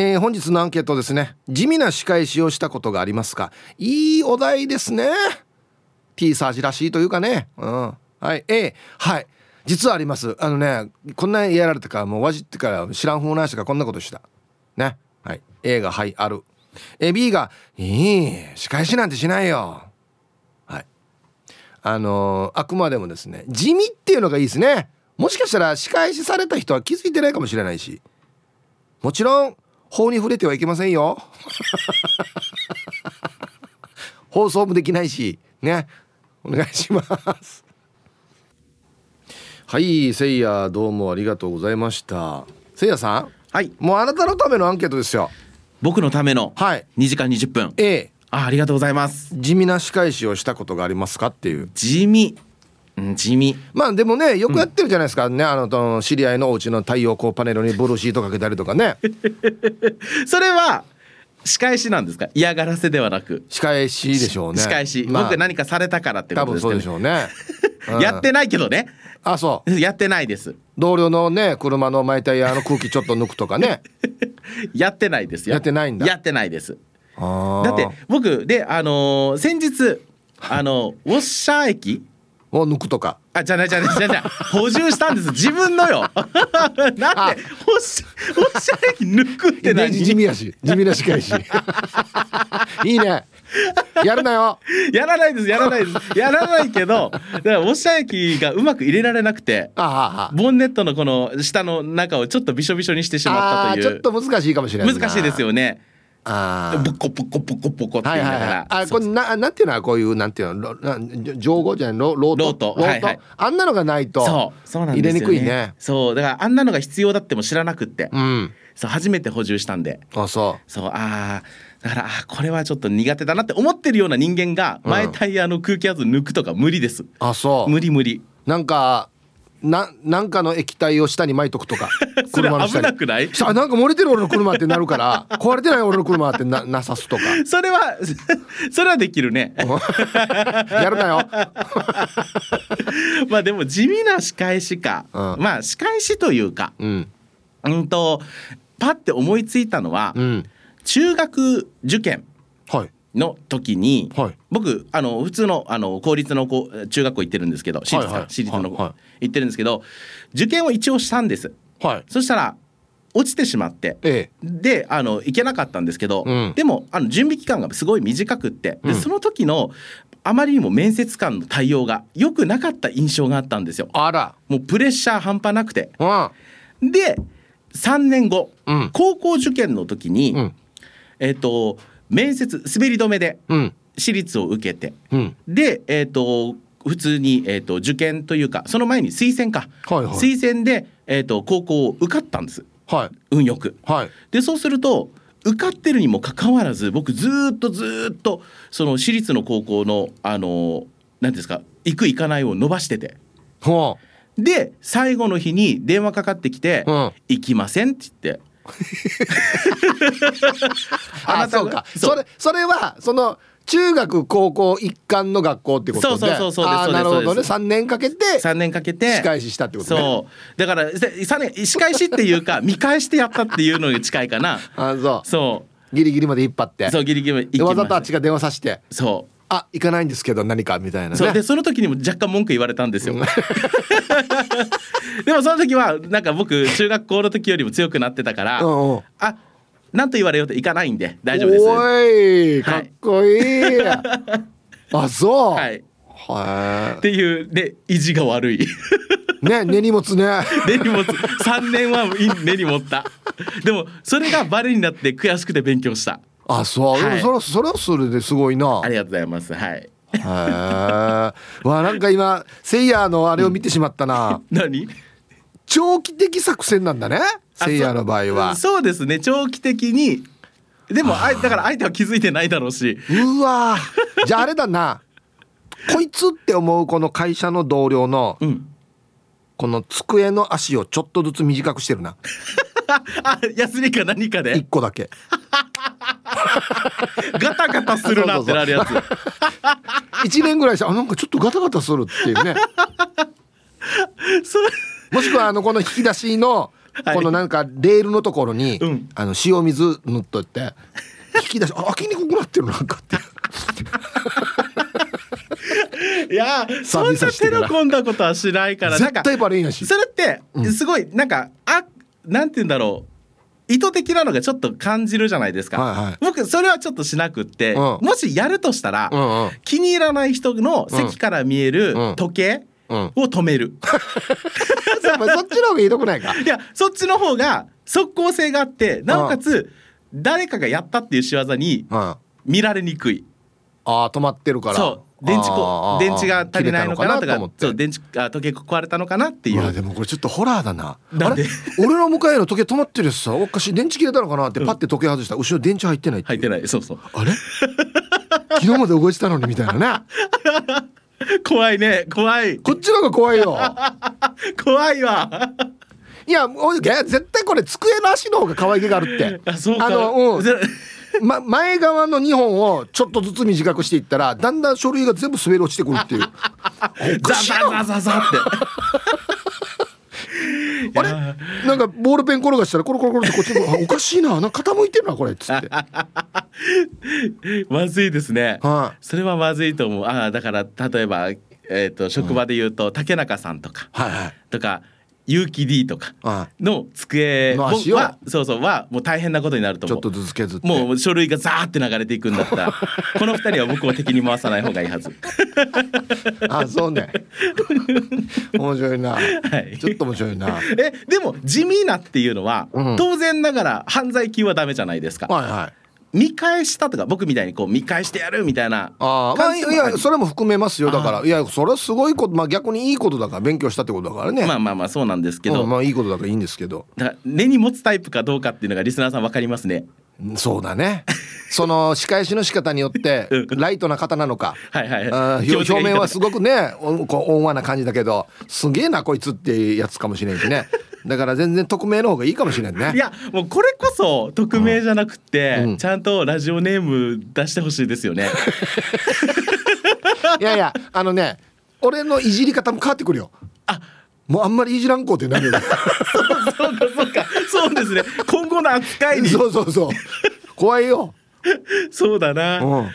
えー、本日のアンケートですね。地味な仕返しをしたことがありますか？いいお題ですね。T サージらしいというかね。うん。はい。A はい。実はあります。あのねこんなやられたからもうわじってから知らん風な人がこんなことした。ね。はい。A がはいある。え B が「いい仕返しなんてしないよ」はい。あのー、あくまでもですね地味っていうのがいいですね。もしかしたら仕返しされた人は気づいてないかもしれないし。もちろん法に触れてはいけませんよ。放送もできないしね。お願いします。はいせいやどうもありがとうございました。せいやさん。はい。もうあなたのためのアンケートですよ。僕のためのはい。2時間20分。A あありがとうございます。地味な仕返しをしたことがありますかっていう。地味。うん地味。まあでもねよくやってるじゃないですか、ねあのと知り合いのお家の太陽光パネルにブルーシートかけたりとかね。それは仕返しなんですか？嫌がらせではなく。仕返しでしょうね。仕返し、まあ僕何かされたからってこ多分とですそうけどねでしょうね、うん。やってないけどね。あそう。やってないです。同僚のね車のマイタイヤの空気ちょっと抜くとかね。やってないですよ。やってないんだ。やってないです。だって僕であのー先日あのウォッシャー液を抜くとか。あじゃないじゃないじゃない補充したんです。自分のよ。なんでウォッシャーウォッシャー液抜くって何？地味やし。地味な仕返し。いいね。やるなよ。やらないですやらないです。やらないけどだからウォッシャー液がうまく入れられなくてボンネットのこの下の中をちょっとびしょびしょにしてしまったあーちょっというと難しいかもしれないな。難しいですよねあー。ポコポコポコポコってはい言いながら、はいはいあそうこれななんていうのはこういうなんていうの？上語じゃない？ロロート。ロート？はいはい。あんなのがないとそうそうなんですよ、ね、入れにくいね。そうだからあんなのが必要だっても知らなくって、うん。そう初めて補充したんで。あそそうあー。だからあーこれはちょっと苦手だなって思ってるような人間がうん。前タイヤの空気圧抜くとか無理です、うあそう。無理無理。なんかななんかの液体を下に巻いとくとか それ危車の下に。なくない？さあなんか漏れてる俺の車ってなるから 壊れてない俺の車ってななさすとか。それは それはできるね。やるなよ。まあでも地味な仕返しか、うん。まあ仕返しというかうん。うんとパッて思いついたのは、うん。中学受験。はいの時に、はい。僕あの普通のあの公立の中学校行ってるんですけど私立か、はいはい。私立の、はいはい。行ってるんですけど受験を一応したんです。はい。そしたら落ちてしまって。ええ。であの行けなかったんですけど、うん。でもあの準備期間がすごい短くってで、うん。その時のあまりにも面接官の対応が良くなかった印象があったんですよ。あら。もうプレッシャー半端なくて。うん。で3年後、うん。高校受験の時に、うん。えっ、と面接滑り止めでうん。私立を受けて。うん。でえっ、と普通に、えー、と受験というかその前に推薦か、はいはい。推薦で、えー、と高校を受かったんです。はい。運よく。はい。でそうすると受かってるにもかかわらず僕ずーっとずーっとその私立の高校のあの何ですか行く行かないを伸ばしてて。ほで最後の日に電話かかってきて「うん。行きません」って言って。あなたがそうかそれそれはその中学高校一貫の学校ってことでそうそうそうそうなるほどね。そうです。3年かけて3年かけて仕返ししたってことね。そう。だから年仕返しっていうか 見返してやったっていうのに近いかな。あそそう。ギリギリまで引っ張って。うそうギリギリまでわざとあっちが電話さして。たそうあ行かないんですけど何かみたいなね。そう。でその時にも若干文句言われたんですよ。でもその時はなんか僕中学校の時よりも強くなってたから、あなんと言われようといかないんで大丈夫です。おいはい。かっこいい、あそう。はい。はっていうね意地が悪い。いね根に持つね。根に持つ。3年はい根に持った。でもそれがバレになって悔しくて勉強したあそう、はい。でもそれそれはそれですごいな。ありがとうございます。はい。へえわなんか今せいやのあれを見てしまったな、何？長期的作戦なんだねあせいやの場合は。そうですね。長期的に。でもあ。いだから相手は気づいてないだろうし。うわ。じゃああれだな。こいつって思うこの会社の同僚のうん。この机の足をちょっとずつ短くしてるな。あヤスリか何かで？一個だけ ガタガタするなってなるやつ。1年ぐらいしてあなんかちょっとガタガタするっていうね。それ。もしくはあのこの引き出しのはい。このなんかレールのところに、うん。あの塩水塗っとって引き出しあ開きにくくなってるなんかって。いやそんな手の込んだことはしないから。絶対バレんやし。それってうん。すごいなんか、あなんて言うんだろう意図的なのがちょっと感じるじゃないですか、はいはい。僕それはちょっとしなくって、うん。もしやるとしたら、うんうん。気に入らない人の席から見えるうん。時計うん。を止める、そっちの方がいいとこないか。いやそっちの方が即効性があってなおかつ誰かがやったっていう仕業に見られにくい。あ止まってるから。そう電池こ電池が足りないのかなとかそう電池あ時計壊れたのかなっていう。でもこれちょっとホラーだな。あれ？俺の向かいの時計止まってるしさおかしい。電池切れたのかなってパッて時計外した。ら後ろ電池入ってない入ってない。そうそう。あれ？昨日まで動いてたのにみたいなね。怖いね。怖い。こっちの方が怖いよ。怖いわ。いやおい絶対これ机の足の方が可愛げがあるって。あそうか。あのうん。ぜま、前側の2本をちょっとずつ短くしていったらだんだん書類が全部滑り落ちてくるっていう。ザザザザザって。あれ？なんかボールペン転がしたらコロコロコロってこっちにあおかしいななんか傾いてるなこれっつって。まずいですね、はそれはまずいと思う。ああだから例えば、えー、と職場で言うと、竹中さんとか。はいはい。とか結城 D とかはの机はそうそうはもう大変なことになると思う。いちょっとずつ削って。もう書類がザーって流れていくんだったら この二人は僕を敵に回さない方がいいはず。あそうね。面白いな、はい。ちょっと面白いな。えでも地味なっていうのは、うん。当然ながら犯罪級はダメじゃないですか。はいはい見返したとか僕みたいにこう見返してやるみたいなあーまあいやそれも含めますよ。だからいやそれはすごいことまあ逆にいいことだから勉強したってことだからね。まあまあまあそうなんですけど、うんまあいいことだからいいんですけど。だから根に持つタイプかどうかっていうのがリスナーさん分かりますね。そうだね。その仕返しの仕方によってライトな方なのか。はいはい。あー気持ちがいい表面はすごくねおこう温和な感じだけどすげえなこいつってやつかもしれんしねだから全然匿名の方がいいかもしれんね。いやもうこれこそ匿名じゃなくて、うん。ちゃんとラジオネーム出してほしいですよね。いやいやあのね俺のいじり方も変わってくるよ。あ。もうあんまりいじらんこうってなるよね。そうかそうか。そうですね。今後の扱いに。そうそうそう。怖いよ そうだな、うん。あ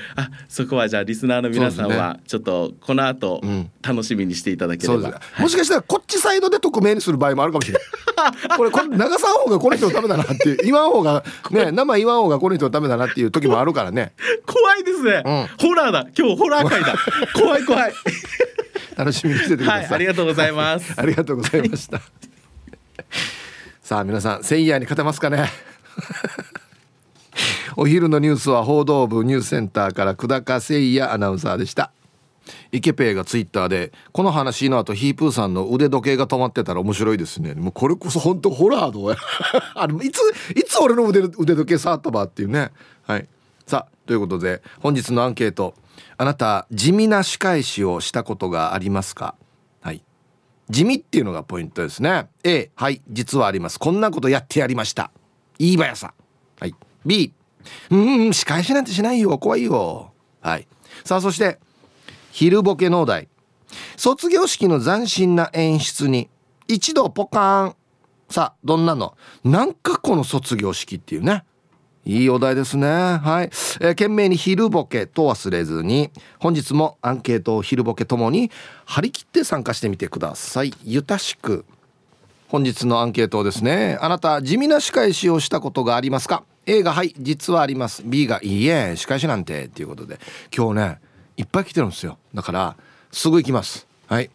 そこはじゃあリスナーの皆さんはちょっとこの後、ん。楽しみにしていただけそうですれば、もしかしたらこっちサイドで匿名にする場合もあるかもしれない。これこれ流さん方がこの人のためだなっていう言わん方がね生言わん方がこの人のためだなっていう時もあるからね。怖いですね、うホラーだ。今日ホラー会だ。怖い怖い。楽しみにしててください、はいありがとうございます。ありがとうございました。さあ皆さん、セイヤーに勝てますかね？お昼のニュースは報道部ニュースセンターから久高誠也アナウンサーでした。イケペイがツイッターでこの話の後ヒープーさんの腕時計が止まってたら面白いですね。もうこれこそ本当ホラードや あのいついつ俺の腕腕時計触ったばっていうね。はい。さあということで本日のアンケート。あなた地味な仕返しをしたことがありますか？はい。地味っていうのがポイントですね。A はい実はあります。こんなことやってやりました。いいばやさ。はい。B うん仕返しなんてしないよ。怖いよ。はい。さあそして昼ボケ農大卒業式の斬新な演出に一度ポカーン。さあどんなの？なんかこの卒業式っていうね。いいお題ですね。はい、えー、懸命に昼ボケと忘れずに本日もアンケートを昼ボケともに張り切って参加してみてください。ゆたしく。本日のアンケートですねあなた地味な仕返しをしたことがありますか？A がはい実はあります。B がいいえ仕返しなんてっていうことで。今日ねいっぱい来てるんですよ。だからすぐ行きます。はい。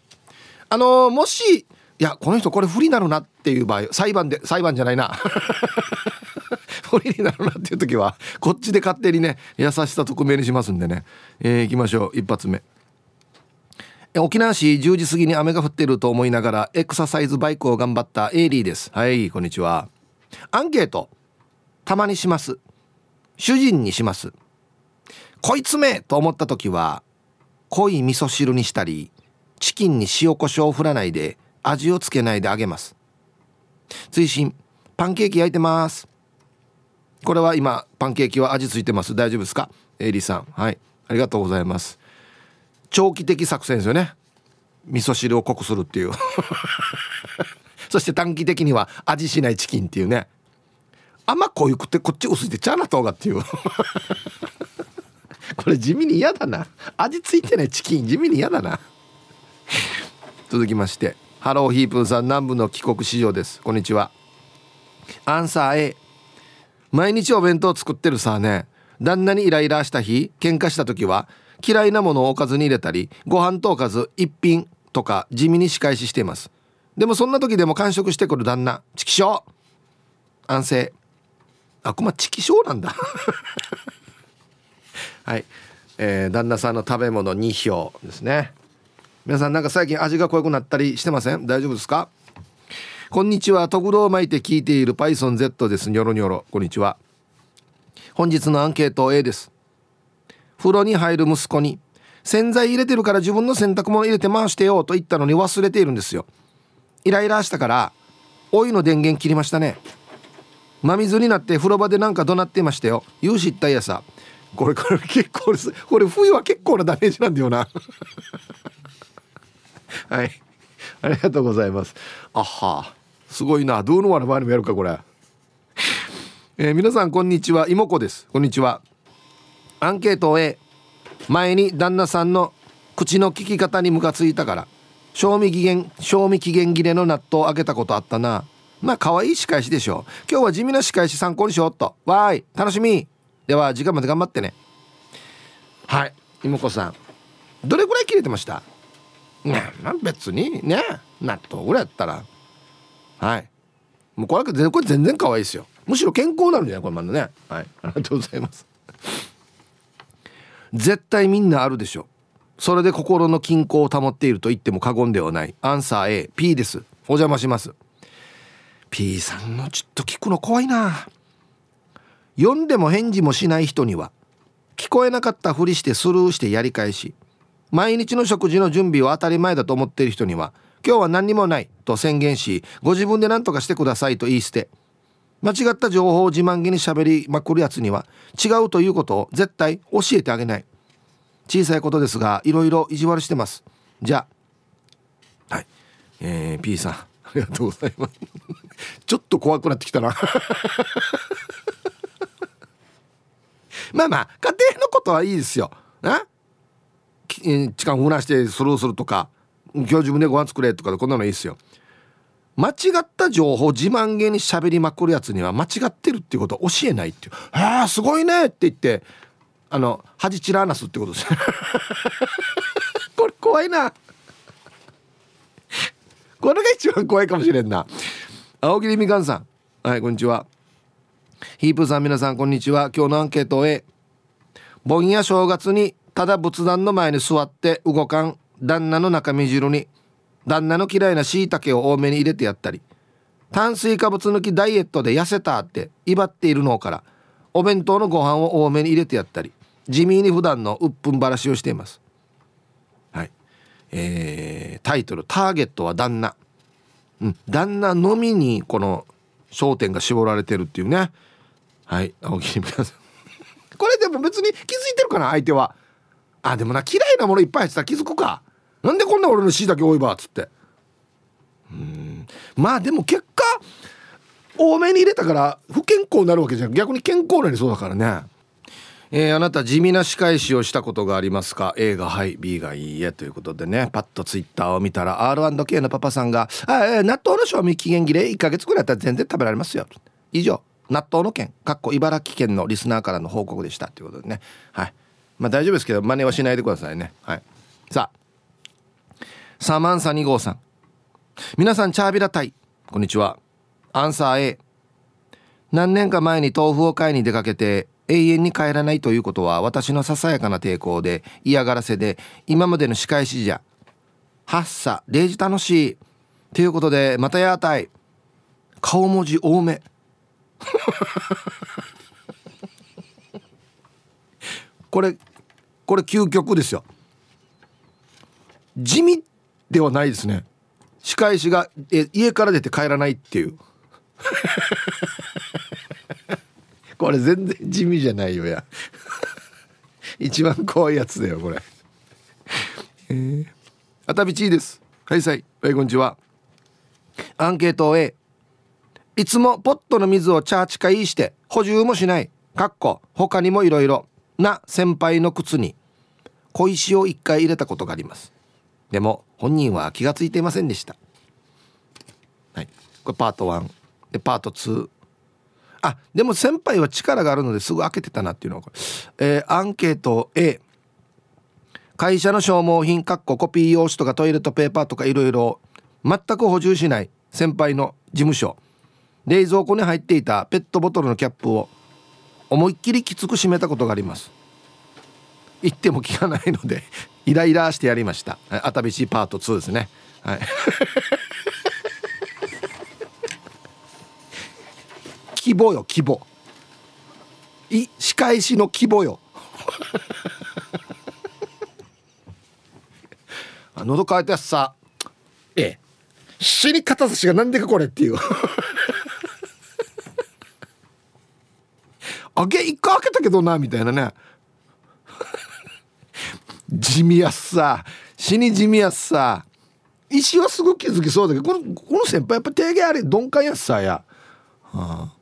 あのーもしいやこの人これ不利なるなっていう場合裁判で裁判じゃないな。不利になるなっていう時はこっちで勝手にね優しさ匿名にしますんでね。えー、行きましょう。一発目。沖縄市10時過ぎに雨が降っていると思いながらエクササイズバイクを頑張ったエイリーです。はいこんにちは。アンケートたまにします。主人にします。こいつめと思った時は濃い味噌汁にしたりチキンに塩コショウを振らないで味をつけないであげます。追伸パンケーキ焼いてます。これは今パンケーキは味ついてます。大丈夫ですか？エイリーさん。はい。ありがとうございます。長期的作戦ですよね。味噌汁を濃くするっていう。そして短期的には味しないチキンっていうね。あんまこういくってこっち薄いてちゃなとうがっていう。これ地味に嫌だな。味ついてないチキン地味に嫌だな。続きましてハローヒープンさん南部の帰国市場です。こんにちは。アンサー A 毎日お弁当作ってるさね。旦那にイライラした日喧嘩した時は嫌いなものをおかずに入れたりご飯とおかず一品とか地味に仕返ししています。でもそんな時でも完食してくる旦那チキショー。安静。あこまチキショーなんだ。はい、えー、旦那さんの食べ物2票ですね。皆さんなんか最近味が濃くなったりしてません？大丈夫ですか？こんにちは。特道を巻いて聞いている PythonZ です。ニョロニョロ。こんにちは。本日のアンケート A です。風呂に入る息子に洗剤入れてるから自分の洗濯物入れて回してよと言ったのに忘れているんですよ。イライラしたからお湯の電源切りましたね真水になって風呂場でなんか怒鳴ってましたよ有志ったいやさこれこれ結構です。これ冬は結構なダメージなんだよな はい。ありがとうございます。あは。すごいな。どうのわの場合にもやるかこれ。えー、皆さんこんにちは。妹子です。こんにちは。アンケート A 前に旦那さんの口の利き方にムカついたから賞味期限賞味期限切れの納豆をあげたことあったな。まあ可愛い仕返しでしょ今日は地味な仕返し参考にしようっと。わーい楽しみ。では時間まで頑張ってね。はい妹子さん。どれぐらい切れてました？ねまあ別にね納豆ぐらいやったら。はい。もうこれこれ全然可愛いですよ。むしろ健康なるんじゃない？これまだね。はい。ありがとうございます。絶対みんなあるでしょ。それで心の均衡を保っていると言っても過言ではない。アンサー AP です。お邪魔します。P さんのちょっと聞くの怖いな。読んでも返事もしない人には聞こえなかったふりしてスルーしてやり返し毎日の食事の準備を当たり前だと思っている人には今日は何にもないと宣言しご自分で何とかしてくださいと言い捨て間違った情報を自慢げにしゃべりまくるやつには違うということを絶対教えてあげない。小さいことですがいろいろ意地悪してます。じゃあはい。えー、P さんありがとうございます。ちょっと怖くなってきたな。まあまあ家庭のことはいいですよ。な時間をなしてスルーするとか今日自分でご飯作れとかこんなのいいですよ。間違った情報自慢げに喋りまくるやつには間違ってるっていうことを教えないっていう「ああすごいね」って言ってあの恥散らなすってことです。これ怖いな。これが一番怖いかもしれんな。青桐みかんさん。はいこんにちは。ヒープさん皆さんこんにちは。今日のアンケート A 盆や正月にただ仏壇の前に座って動かん旦那の中身汁に旦那の嫌いなしいたけを多めに入れてやったり。炭水化物抜きダイエットで痩せたって威張っているのからお弁当のご飯を多めに入れてやったり。地味に普段の鬱憤ばらしをしています。はい。えー、タイトル「ターゲットは旦那」うん。旦那のみにこの焦点が絞られてるっていうね。はい。青木皆さん。これでも別に気づいてるかな相手は。あでもな嫌いなものいっぱい入ってたら気づくか。なんでこんな俺の C だけ多いばっつって。うん。まあでも結果多めに入れたから不健康になるわけじゃん。逆に健康なりそうだからね。えー、あなた地味な仕返しをしたことがありますか？A がはい B がいいえ。ということでね。パッとツイッターを見たら R&K のパパさんが「あえー、納豆の賞味期限切れ1ヶ月ぐらいだったら全然食べられますよ」以上。納豆の件。かっこ茨城県のリスナーからの報告でした。ということでね。はい。まあ大丈夫ですけど真似はしないでくださいね。はい。さあ。サマンサ2号さん。皆さんチャービラタイ。こんにちは。アンサー A 何年か前に豆腐を買いに出かけて永遠に帰らないということは私のささやかな抵抗で嫌がらせで今までの仕返しじゃはっさ0時楽しいということでまたやたい顔文字多め。これこれ究極ですよ。地味ではないですね。仕返しがえ家から出て帰らないっていう。これ全然地味じゃないよや。一番怖いやつだよこれ。えー、あたびちーです。開催。はいこんにちは。アンケート A いつもポットの水をチャーチカイして補充もしない。かっこ他にもいろいろな先輩の靴に。小石を1回入れたことがあります。でも本人は気が付いていませんでした。はい。これパート1でパート2あでも先輩は力があるのですぐ開けてたなっていうのはこれ、えー、アンケート A 会社の消耗品かっこコピー用紙とかトイレットペーパーとかいろいろ全く補充しない。先輩の事務所。冷蔵庫に入っていたペットボトルのキャップを思いっきりきつく締めたことがあります。言っても聞かないので イライラしてやりました。あたびしパート2ですね。はい。規模よ規模。い仕返しの規模よ。喉乾いたやつさ。ええ。死に肩差しがなんでかこれっていう。あげ一回開けたけどなみたいなね地味やすさ。死に地味やすさ。石はすぐ気づきそうだけどこのこの先輩やっぱ提言あれ鈍感やすさや、はあ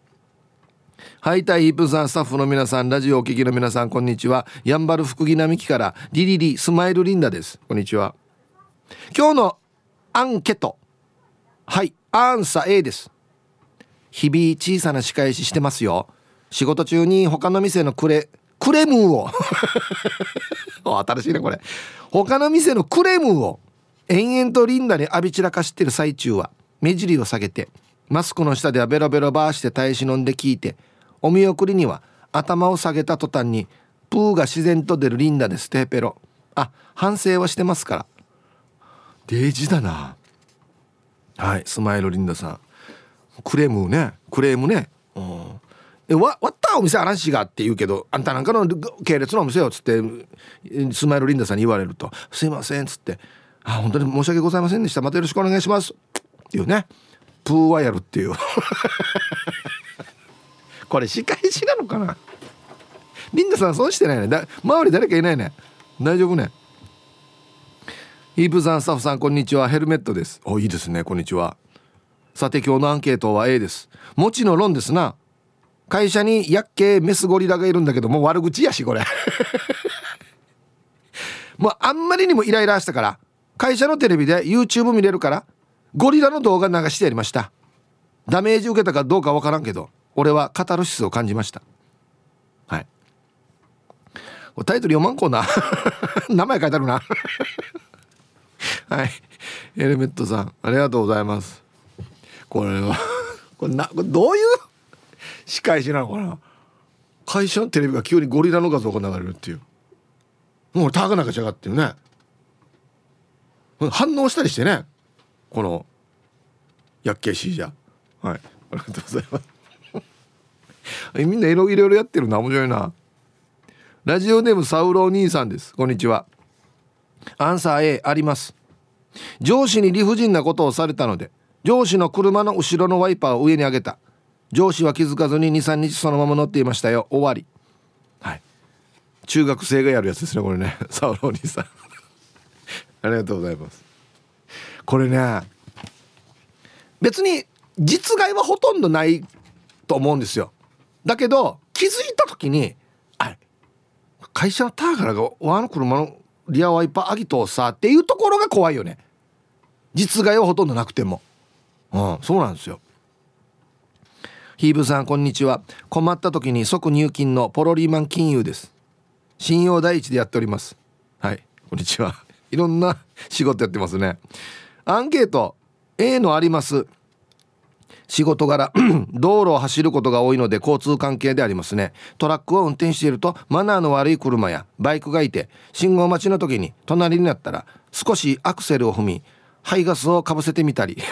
はいたいヒープさんスタッフの皆さんラジオお聞きの皆さんこんにちは。やんばる福木並木からリリリスマイルリンダです。こんにちは。今日のアンケート。はいアンサー A です。日々小さな仕返ししてますよ。仕事中に他の店のクレクレムーを。新しいねこれ。他の店のクレームを延々とリンダに浴び散らかしてる最中は目尻を下げてマスクの下ではベロベロバーして耐え忍んで聞いてお見送りには頭を下げた途端にプーが自然と出るリンダですテーペロ。あ反省はしてますから。デージだな。はいスマイルリンダさん。クレームねクレームね。うん。えわったお店話がって言うけどあんたなんかの系列のお店よっつってスマイルリンダさんに言われると「すいません」っつって「あ本当に申し訳ございませんでした。またよろしくお願いします」っていうね。プーはやるっていう。これ仕返しなのかな？リンダさん損してないね。だ周り誰かいないね。大丈夫ね。イープさんスタッフさんこんにちは。ヘルメットです。おいいですね。こんにちは。さて今日のアンケートは A です。もちの論ですな。会社に薬系メスゴリラがいるんだけどもう悪口やしこれ。もうあんまりにもイライラしたから会社のテレビで YouTube 見れるからゴリラの動画流してやりました。ダメージ受けたかどうかわからんけど俺はカタルシスを感じました。はい。タイトル読まんこうな名前書いてあるな。はい。エレメットさんありがとうございます。これはこれなこれどういう仕返しなのかな？会社のテレビが急にゴリラの画像が流れるっていう。もう高中ちゃがっていうね。反応したりしてね。この薬系シージャーはい。ありがとうございます。みんないろいろやってるな。面白いな。ラジオネームサウロー兄さんです。こんにちは。アンサー A あります。上司に理不尽なことをされたので上司の車の後ろのワイパーを上に上げた上司は気づかずに23日そのまま乗っていましたよ。終わり。はい。中学生がやるやつですねこれね。サウロ兄さん。ありがとうございます。これね別に実害はほとんどないと思うんですよ。だけど気づいた時にあれ会社のターガラがワの車のリアワイパーアギトーさっていうところが怖いよね。実害はほとんどなくても。うんそうなんですよ。ヒーブさんこんにちは。困った時に即入金のポロリーマン金融です。信用第一でやっております。はい。こんにちは。いろんな仕事やってますね。アンケート A のあります。仕事柄 道路を走ることが多いので交通関係でありますね。トラックを運転しているとマナーの悪い車やバイクがいて信号待ちの時に隣になったら少しアクセルを踏み排ガスをかぶせてみたり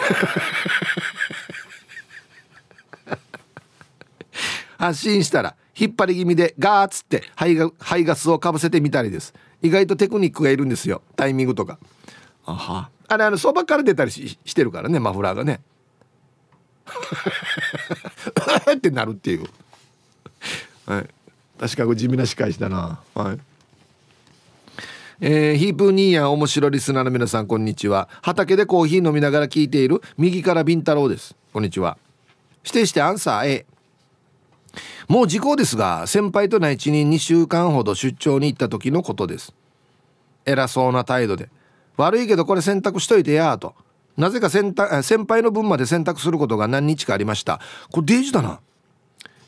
発進したら引っ張り気味でガーッつって排ガ排ガスをかぶせてみたりです。意外とテクニックがいるんですよ。タイミングとか。あは。あれあのそばから出たりししてるからねマフラーがね。ってなるっていう。はい。確かに地味な仕返しだな。はい。えー、ヒープニーヤン面白リスナーの皆さんこんにちは。畑でコーヒー飲みながら聞いている右からビンタロウです。こんにちは。指定してアンサー A もう時効ですが先輩と内地に2週間ほど出張に行った時のことです。偉そうな態度で悪いけどこれ洗濯しといてやと。なぜか先先輩の分まで洗濯することが何日かありました。これデージだな。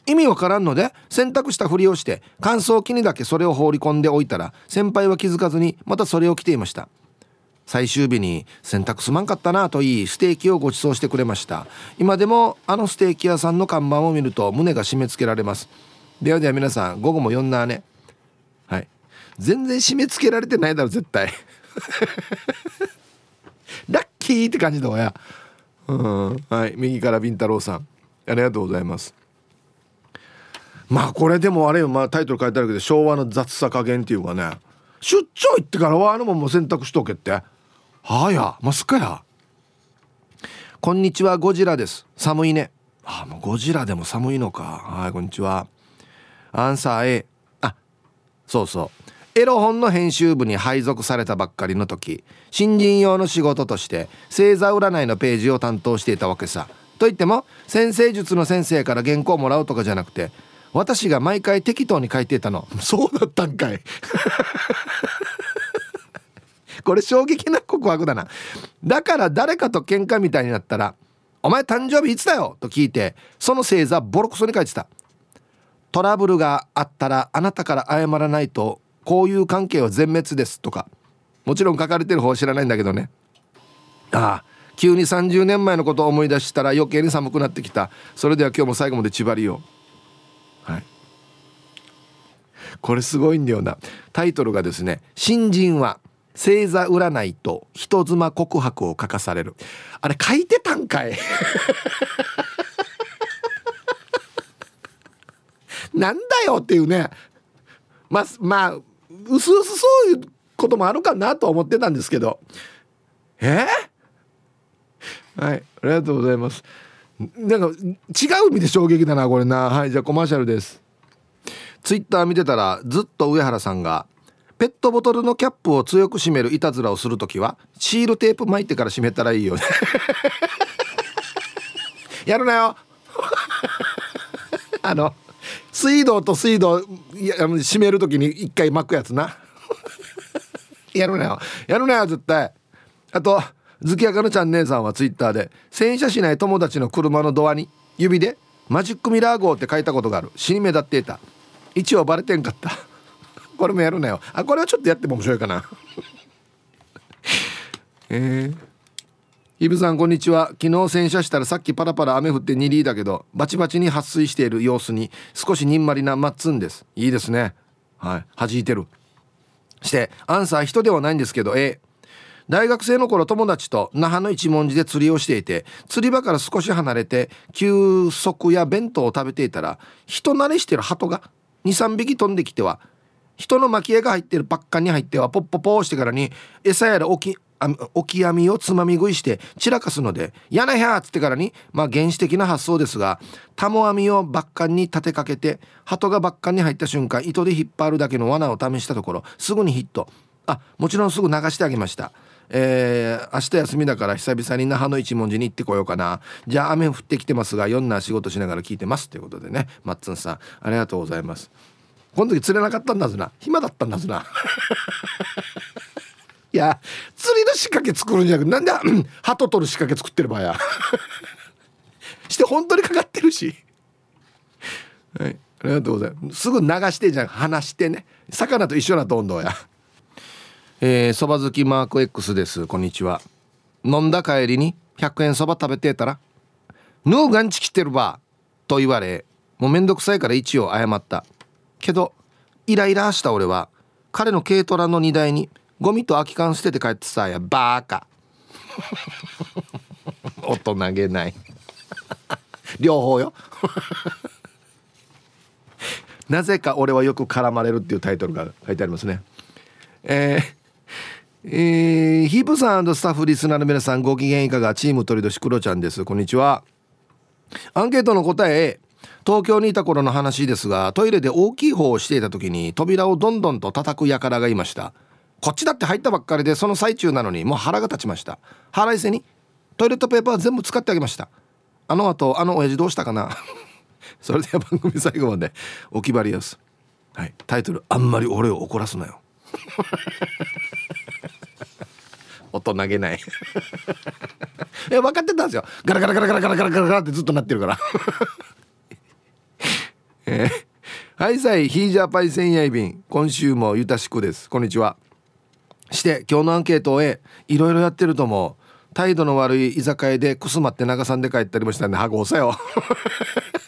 意味わからんので洗濯したふりをして乾燥機にだけそれを放り込んでおいたら先輩は気づかずにまたそれを着ていました。最終日に洗濯すまんかったなと言いステーキをご馳走してくれました。今でもあのステーキ屋さんの看板を見ると胸が締め付けられます。ではでは皆さん午後も4なね。はい。全然締め付けられてないだろ絶対。ラッキーって感じだわや。うん。はい。右からビンタロウさん。ありがとうございます。まあこれでもあれよ、まあ、タイトル書いてあるけど昭和の雑さ加減っていうかね。出張行ってからはあのもんも洗濯しとけって。はあやますかや。こんにちはゴジラです。寒いね。あもうゴジラでも寒いのか。はいこんにちは。アンサー A あそうそう。エロ本の編集部に配属されたばっかりの時新人用の仕事として星座占いのページを担当していたわけさ。といっても先生術の先生から原稿をもらうとかじゃなくて私が毎回適当に書いていたの。そうだったんかい これ衝撃な告白だな。だから誰かと喧嘩みたいになったら「お前誕生日いつだよ!」と聞いてその星座ボロクソに書いてた。トラブルがあったらあなたから謝らないとこういう関係は全滅ですとか。もちろん書かれてる方知らないんだけどね。ああ急に30年前のことを思い出したら余計に寒くなってきた。それでは今日も最後まで縛りよはい。これすごいんだよな。タイトルがですね「新人は星座占いと人妻告白を書かされる」あれ書いてたんかい。なんだよっていうね。まあまあうすうすそういうこともあるかなと思ってたんですけど。え？ー、はいありがとうございます。なんか違う意味で衝撃だなこれな。はいじゃあコマーシャルです。ツイッター見てたらずっと上原さんがペットボトルのキャップを強く締めるいたずらをする時はシールテープ巻いてから締めたらいいよね。やるなよ。あの水道と水道締める時に一回巻くやつな。やるなよ。やるなよ絶対。あと月明のちゃん姉さんはツイッターで洗車しない友達の車のドアに指で「マジックミラー号」って書いたことがある。死に目立っていた。一応バレてんかった。これもやるなよ。あこれはちょっとやっても面白いかな。えー。イブさんこんにちは。昨日洗車したらさっきパラパラ雨降って2リだけどバチバチに撥水している様子に少しにんまりなマッツンです。いいですね。はい。弾いてる。してアンサー人ではないんですけど A 大学生の頃友達と那覇の一文字で釣りをしていて釣り場から少し離れて休息や弁当を食べていたら人慣れしてる鳩が23匹飛んできては人の巻き絵が入ってるパッカンに入ってはポッポポーしてからに餌やら置き置き網をつまみ食いして散らかすので「やなや!」っつってからにまあ原始的な発想ですがタモ網をバッカンに立てかけて鳩がバッカンに入った瞬間糸で引っ張るだけの罠を試したところすぐにヒット。あもちろんすぐ流してあげました。えー、明日休みだから久々に那覇の一文字に行ってこようかな。じゃあ雨降ってきてますが4な仕事しながら聞いてます。ということでねマッツンさんありがとうございます。この時釣れなかったんだずな。暇だったんだずな。いや釣りの仕掛け作るんじゃなくてなんで鳩取る仕掛け作ってる場合や。して本当にかかってるし。はい。ありがとうございます。すぐ流してじゃん。離してね。魚と一緒なと温度や。えー、そば好きマーク X です。こんにちは。飲んだ帰りに100円そば食べてたら「ヌーガンチ来てるば」と言われもうめんどくさいから一応謝った。けどイライラした俺は彼の軽トラの荷台にゴミと空き缶捨てて帰ってさやバーカ。大人げない。両方よ。なぜか俺はよく絡まれるっていうタイトルが書いてありますね。えーえー、ヒープさんスタッフリスナーの皆さんご機嫌いかが？チーム鳥年クロちゃんです。こんにちは。アンケートの答え東京にいた頃の話ですがトイレで大きい方をしていた時に扉をどんどんと叩く輩がいました。こっちだって入ったばっかりでその最中なのにもう腹が立ちました。腹いせにトイレットペーパー全部使ってあげました。あの後あの親父どうしたかな。それでは番組最後までお決まりやす、はい、タイトル「あんまり俺を怒らすなよ」音投げない。いや分かってたんですよ。ガラガラガラガラガラガラガラってずっと鳴ってるから。えー、はいさいヒージャーパイセンヤイ便今週もゆたしくです。こんにちは。して今日のアンケートをえいろいろやってると思う。態度の悪い居酒屋でくすまって長さんで帰ったりもしたんではごさよ。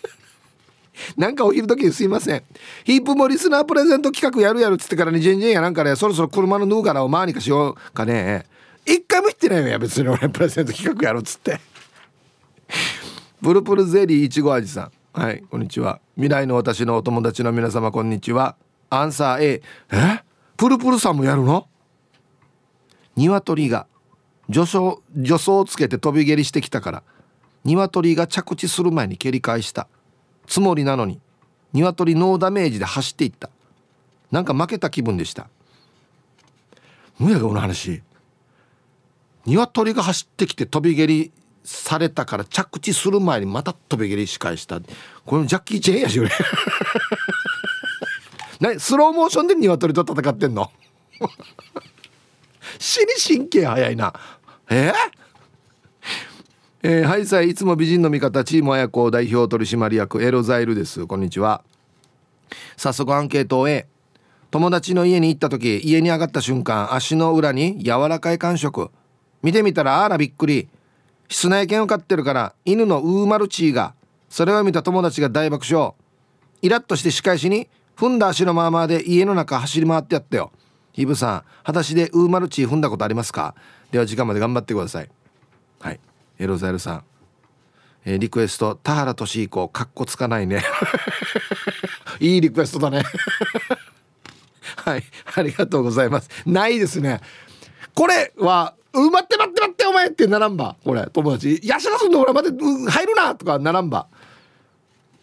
なんかお昼時すいません。ヒープもリスナープレゼント企画やるやるっつってからにジェンジェンやなんかねそろそろ車のヌーガラを回にかしようかね。一回も言ってないよや別に俺プレゼント企画やるっつって。プルプルゼリーいちご味さん。はいこんにちは。未来の私のお友達の皆様こんにちは。アンサー A え？プルプルさんもやるの？鶏が助走助走をつけて飛び蹴りしてきたから鶏が着地する前に蹴り返した。つもりなのに鶏ノーダメージで走っていった。なんか負けた気分でした。むやがこの話。鶏が走ってきて飛び蹴りされたから着地する前にまた飛び蹴りし返した。これジャッキー・チェンやし俺。ねスローモーションで鶏と戦ってんの？死に神経早いな。え？ーえー、ハイサイいつも美人の味方チーム綾子代表取締役エロザイルです。こんにちは。早速アンケートを A 友達の家に行った時家に上がった瞬間足の裏に柔らかい感触。見てみたらあらびっくり。室内犬を飼ってるから犬のウーマルチーがそれを見た友達が大爆笑。イラッとして仕返しに踏んだ足のままで家の中走り回ってやったよ。イブさん裸足でウーマルチー踏んだことありますか？では時間まで頑張ってください。はい。エロザエルさん、えー、リクエスト田原俊彦かっこつかないね。いいリクエストだね。はい。ありがとうございます。ないですね。これは「う待って待って待ってお前」ってならんばこれ友達「やしらすんの俺待って入るな」とかならんば。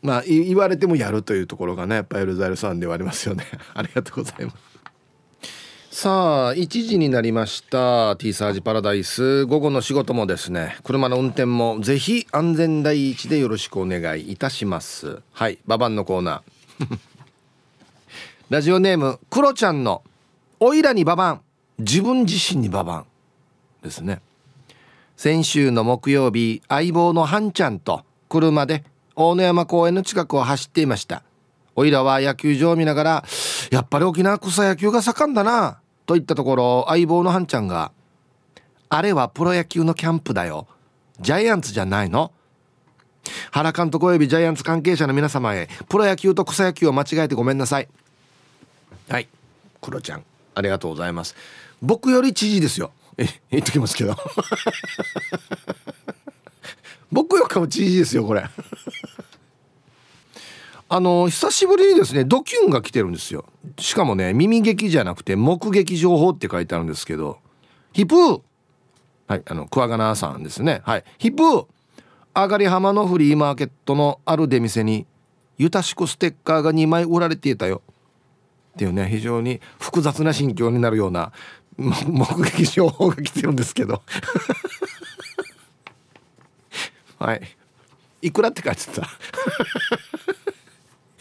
まあ言われてもやるというところがねやっぱエルザエルさんではありますよね。ありがとうございます。さあ1時になりました。T サージパラダイス。午後の仕事もですね車の運転もぜひ安全第一でよろしくお願いいたします。はいババンのコーナー。ラジオネームクロちゃんのおいらにババン。自分自身にババン。ですね。先週の木曜日相棒のハンちゃんと車で大野山公園の近くを走っていました。おいらは野球場を見ながらやっぱり沖縄草野球が盛んだなと言ったところ相棒のハンちゃんが「あれはプロ野球のキャンプだよ。ジャイアンツじゃないの?」原監督及びジャイアンツ関係者の皆様へプロ野球と草野球を間違えてごめんなさい。はい。クロちゃんありがとうございます。僕より知事ですよ。え言っときますけど。僕よりかも知事ですよこれ。あの久しぶりにですねドキュンが来てるんですよ。しかもね耳劇じゃなくて目撃情報って書いてあるんですけど。ヒプー。はいあのクワガナーさんですね。はい。ヒプー。上がり浜のフリーマーケットのある出店にゆたしくステッカーが2枚売られていたよ。っていうね非常に複雑な心境になるような目撃情報が来てるんですけど。はい。いくらって書いてた？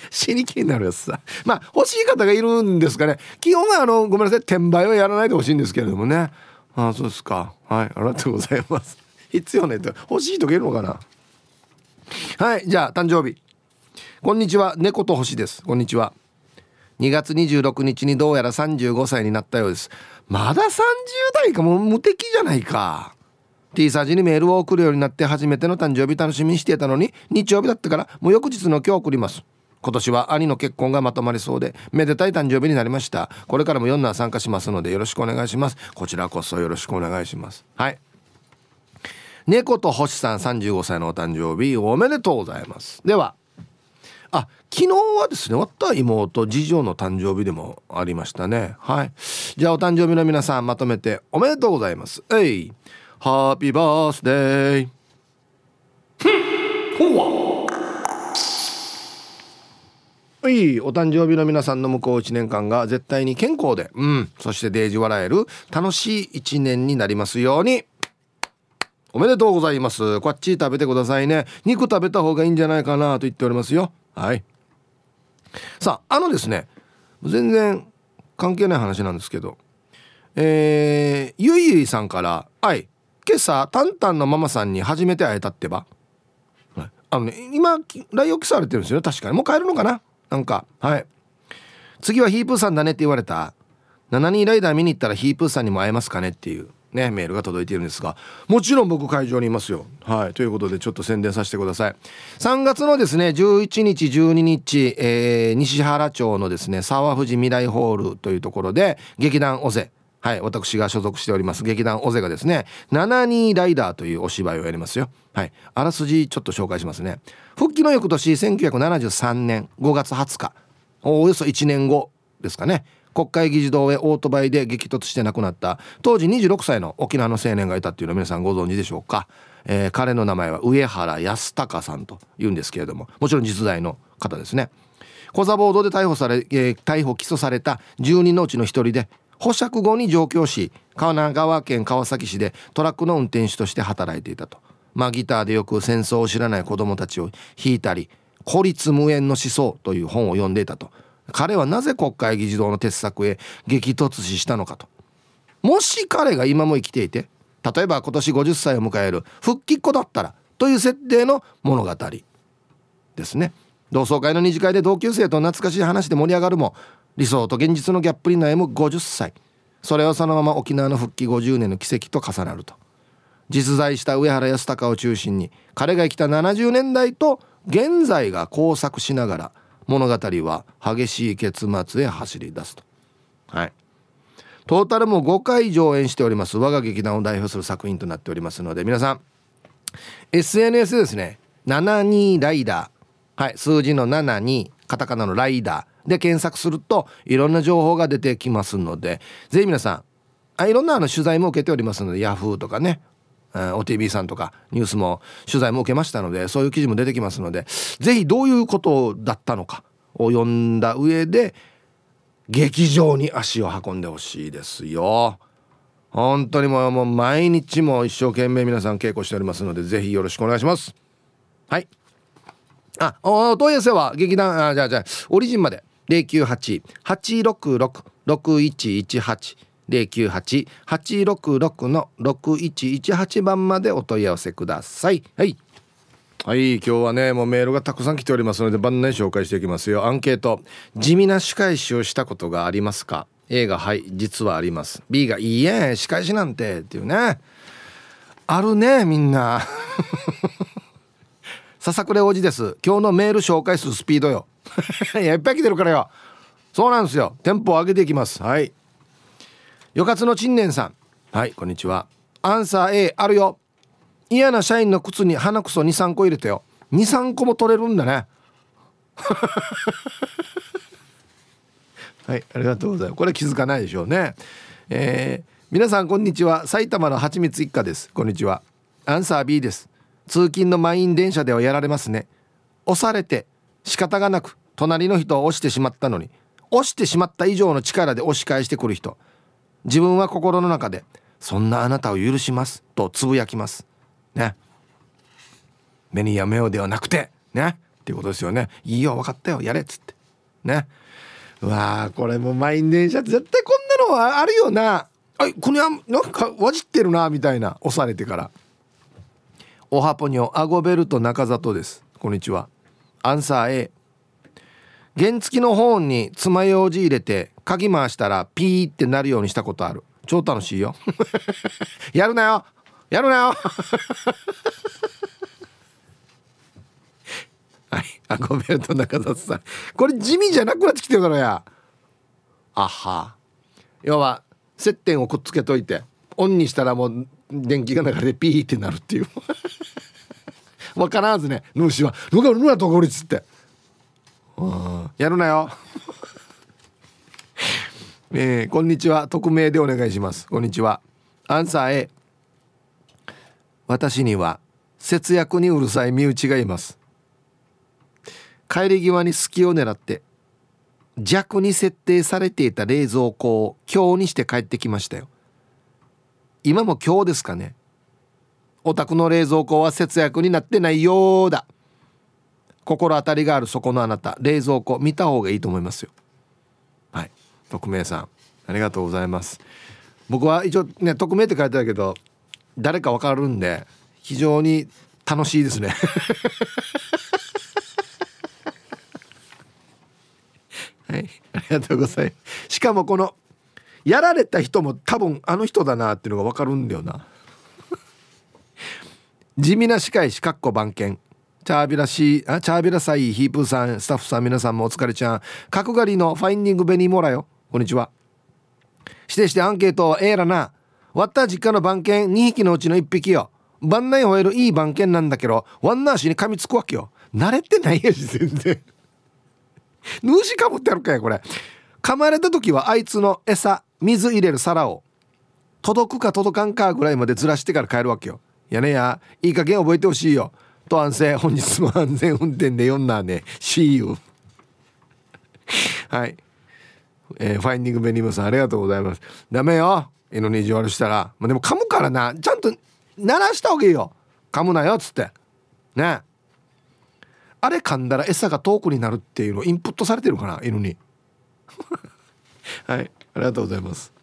死に気になるやつさ。まあ欲しい方がいるんですかね。基本はあのごめんなさい。転売はやらないでほしいんですけれどもね。ああそうですか。はい。ありがとうございます。必要ねと。欲しい人がいるのかな？はい。じゃあ誕生日。こんにちは。猫と星です。こんにちは。2月26日にどうやら35歳になったようです。まだ30代かもう無敵じゃないか。T サージにメールを送るようになって初めての誕生日楽しみにしていたのに日曜日だったからもう翌日の今日送ります。今年は兄の結婚がまとまりそうでめでたい誕生日になりました。これからも4男参加しますのでよろしくお願いします。こちらこそよろしくお願いします。はい。猫と星さん35歳のお誕生日おめでとうございます。ではあ昨日はですね夫妹次女の誕生日でもありましたね。はい。じゃあお誕生日の皆さんまとめておめでとうございます。えい。ハッピーバースデーふんほわは。い。お誕生日の皆さんの向こう1年間が絶対に健康でうん。そしてデージ笑える楽しい1年になりますように。おめでとうございます。こっち食べてくださいね。肉食べた方がいいんじゃないかなと言っておりますよはい。さああのですね全然関係ない話なんですけどえー、ゆいゆいさんから「はい今朝タンタンのママさんに初めて会えたってば」あのね今来沖されてるんですよ確かに。もう帰るのかな？なんかはい。次はヒープーさんだねって言われた。7人ライダー見に行ったらヒープーさんにも会えますかねっていう。ねメールが届いているんですがもちろん僕会場にいますよ。はい。ということでちょっと宣伝させてください。3月のですね11日12日、えー、西原町のですね沢富士未来ホールというところで劇団尾瀬はい。私が所属しております劇団尾瀬がですね「72ライダー」というお芝居をやりますよ。はい。あらすじちょっと紹介しますね。復帰の翌年1973年5月20日。およそ1年後ですかね。国会議事堂へオートバイで激突して亡くなった。当時26歳の沖縄の青年がいたっていうのは皆さんご存知でしょうか、えー、彼の名前は上原康隆さんというんですけれどももちろん実在の方ですね。小座ボードで逮捕され、えー、逮捕起訴された10人のうちの1人で保釈後に上京し神奈川県川崎市でトラックの運転手として働いていたと。まあギターでよく戦争を知らない子供たちを弾いたり孤立無縁の思想という本を読んでいたと。彼はなぜ国会議事堂の鉄柵へ激突死したのかと。もし彼が今も生きていて例えば今年50歳を迎える復帰っ子だったらという設定の物語ですね。同窓会の二次会で同級生と懐かしい話で盛り上がるも理想と現実のギャップに悩む50歳。それをそのまま沖縄の復帰50年の奇跡と重なると。実在した上原康隆を中心に彼が生きた70年代と現在が交錯しながら物語は激しい結末へ走り出すと。はい。トータルも5回上演しております。我が劇団を代表する作品となっておりますので皆さん SNS ですね。72ライダー。はい。数字の72カタカナのライダー。で検索するといろんな情報が出てきますのでぜひ皆さんあいろんなあの取材も受けておりますので Yahoo とかね。OTB さんとかニュースも取材も受けましたのでそういう記事も出てきますのでぜひどういうことだったのかを読んだ上で劇場に足を運んでほしいですよ。本当にもうもう毎日も一生懸命皆さん稽古しておりますのでぜひよろしくお願いします。はい。あ、お問い合わせは劇団あじゃあじゃあオリジンまで098-866-6118 098-866の6118番までお問い合わせください。はい。はい、今日はね、もうメールがたくさん来ておりますので、番内紹介していきますよ。アンケート。地味な仕返しをしたことがありますか ?A がはい、実はあります。B がいいえ、仕返しなんてっていうね。あるね、みんな。笹倉おじです。今日のメール紹介するスピードよ。いや、いっぱい来てるからよ。そうなんですよ。テンポを上げていきます。はい。よかつの陳年さん。はいこんにちは。アンサー A あるよ。嫌な社員の靴に鼻くそ23個入れてよ。23個も取れるんだね。はいありがとうございます。これ気づかないでしょうね。えー、皆さんこんにちは。埼玉のはちみつ一家です。こんにちは。アンサー B です。通勤の満員電車ではやられますね。押されて仕方がなく隣の人を押してしまったのに押してしまった以上の力で押し返してくる人。自分は心の中で「そんなあなたを許します」とつぶやきます。ね。目にやめようではなくてね。っていうことですよねいいよ分かったよ。やれっつって。ねうわこれも満員電車って絶対こんなのはあるよな。あこれはなんかわじってるなみたいな。押されてからおはぽにょアゴベルト中里です。こんにちは。アンサー A 原付のホーンに爪楊枝入れて鍵回したらピーってなるようにしたことある。超楽しいよ。やるなよ。やるなよ。はい。あごめんと中里さん。これ地味じゃなくなってきてるからや。あは。要は接点をくっつけといてオンにしたらもう電気が流れてピーってなるっていう。分からんずね。ヌーシは「ぬがぬがとこり」っつって。やるなよ。えー、こんにちは。匿名でお願いします。こんにちは。アンサー A 私には節約にうるさい身内がいます。帰り際に隙を狙って弱に設定されていた冷蔵庫を強にして帰ってきましたよ。今も今日ですかね。お宅の冷蔵庫は節約になってないようだ。心当たりがあるそこのあなた冷蔵庫見た方がいいと思いますよ。はい。匿名さんありがとうございます。僕は一応ね匿名って書いてあるけど誰かわかるんで非常に楽しいですね。はい。ありがとうございます。しかもこのやられた人も多分あの人だなっていうのが分かるんだよな。地味な歯科医師かっこ番犬。チャービラシあチャービラサイヒープーさんスタッフさん皆さんもお疲れちゃん。角刈りのファインディングベニーモラよ。こんにちは。してしてアンケートはええらな。割った実家の番犬2匹のうちの1匹よ。番内吠えるいい番犬なんだけどワンナーシに噛みつくわけよ。慣れてないやし全然主かぶってあるかやこれ。噛まれた時はあいつの餌水入れる皿を届くか届かんかぐらいまでずらしてから帰るわけよ。やねやいい加減覚えてほしいよ。と安静本日も安全運転で読んだね。See you はい。えー、ファインディングベニムさんありがとうございます。ダメよ。犬に意地悪したら、まあ、でも噛むからな。ちゃんと鳴らした方がいいよ。噛むなよっつって。ね。あれ噛んだら餌が遠くになるっていうのインプットされてるかな犬に はい。ありがとうございます。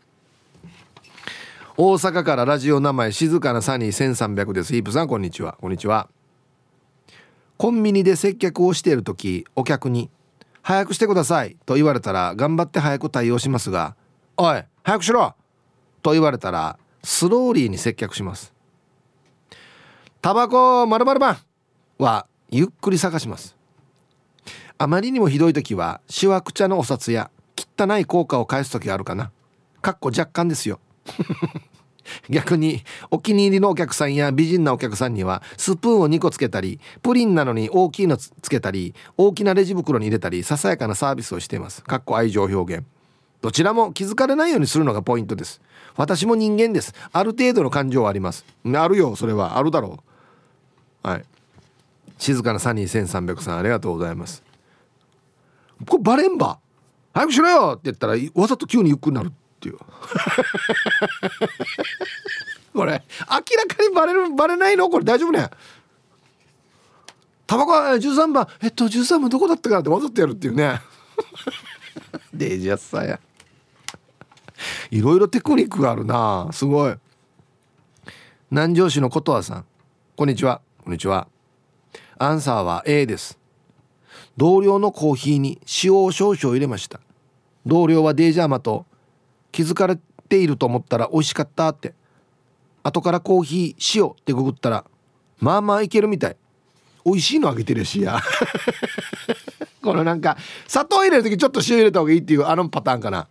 大阪からラジオ名前静かなサニー1300です。ヒープさんこんにちは。こんにちは。コンビニで接客をしている時お客に「早くしてください」と言われたら頑張って早く対応しますが「おい早くしろ!」と言われたらスローリーに接客します。タバコまるまる版はゆっくり探します。あまりにもひどい時はしわくちゃのお札や汚い効果を返す時があるかな?かっこ若干ですよ。逆にお気に入りのお客さんや美人なお客さんにはスプーンを2個つけたりプリンなのに大きいのつけたり大きなレジ袋に入れたりささやかなサービスをしています。かっこ愛情表現。どちらも気づかれないようにするのがポイントです。私も人間です。ある程度の感情はあります。あるよそれは。あるだろう。はい。静かなサニー1300さんありがとうございます。これバレンバ。早くしろよって言ったらわざと急にゆっくりなる。っていう。これ明らかにバレるバレないの？これ大丈夫ね？タバコは13番。えっと13番どこだったかってわざとやるっていうね。デイジャスさや。いろいろテクニックがあるな。すごい。南城市の琴葉さん。こんにちは。こんにちは。アンサーは A です。同僚のコーヒーに塩を少々入れました。同僚はデイジャーマと気づかれていると思ったら美味しかったって。後からコーヒー塩ってググったらまあまあいけるみたい。美味しいのあげてるしや。このなんか砂糖入れる時ちょっと塩入れた方がいいっていうあのパターンかな。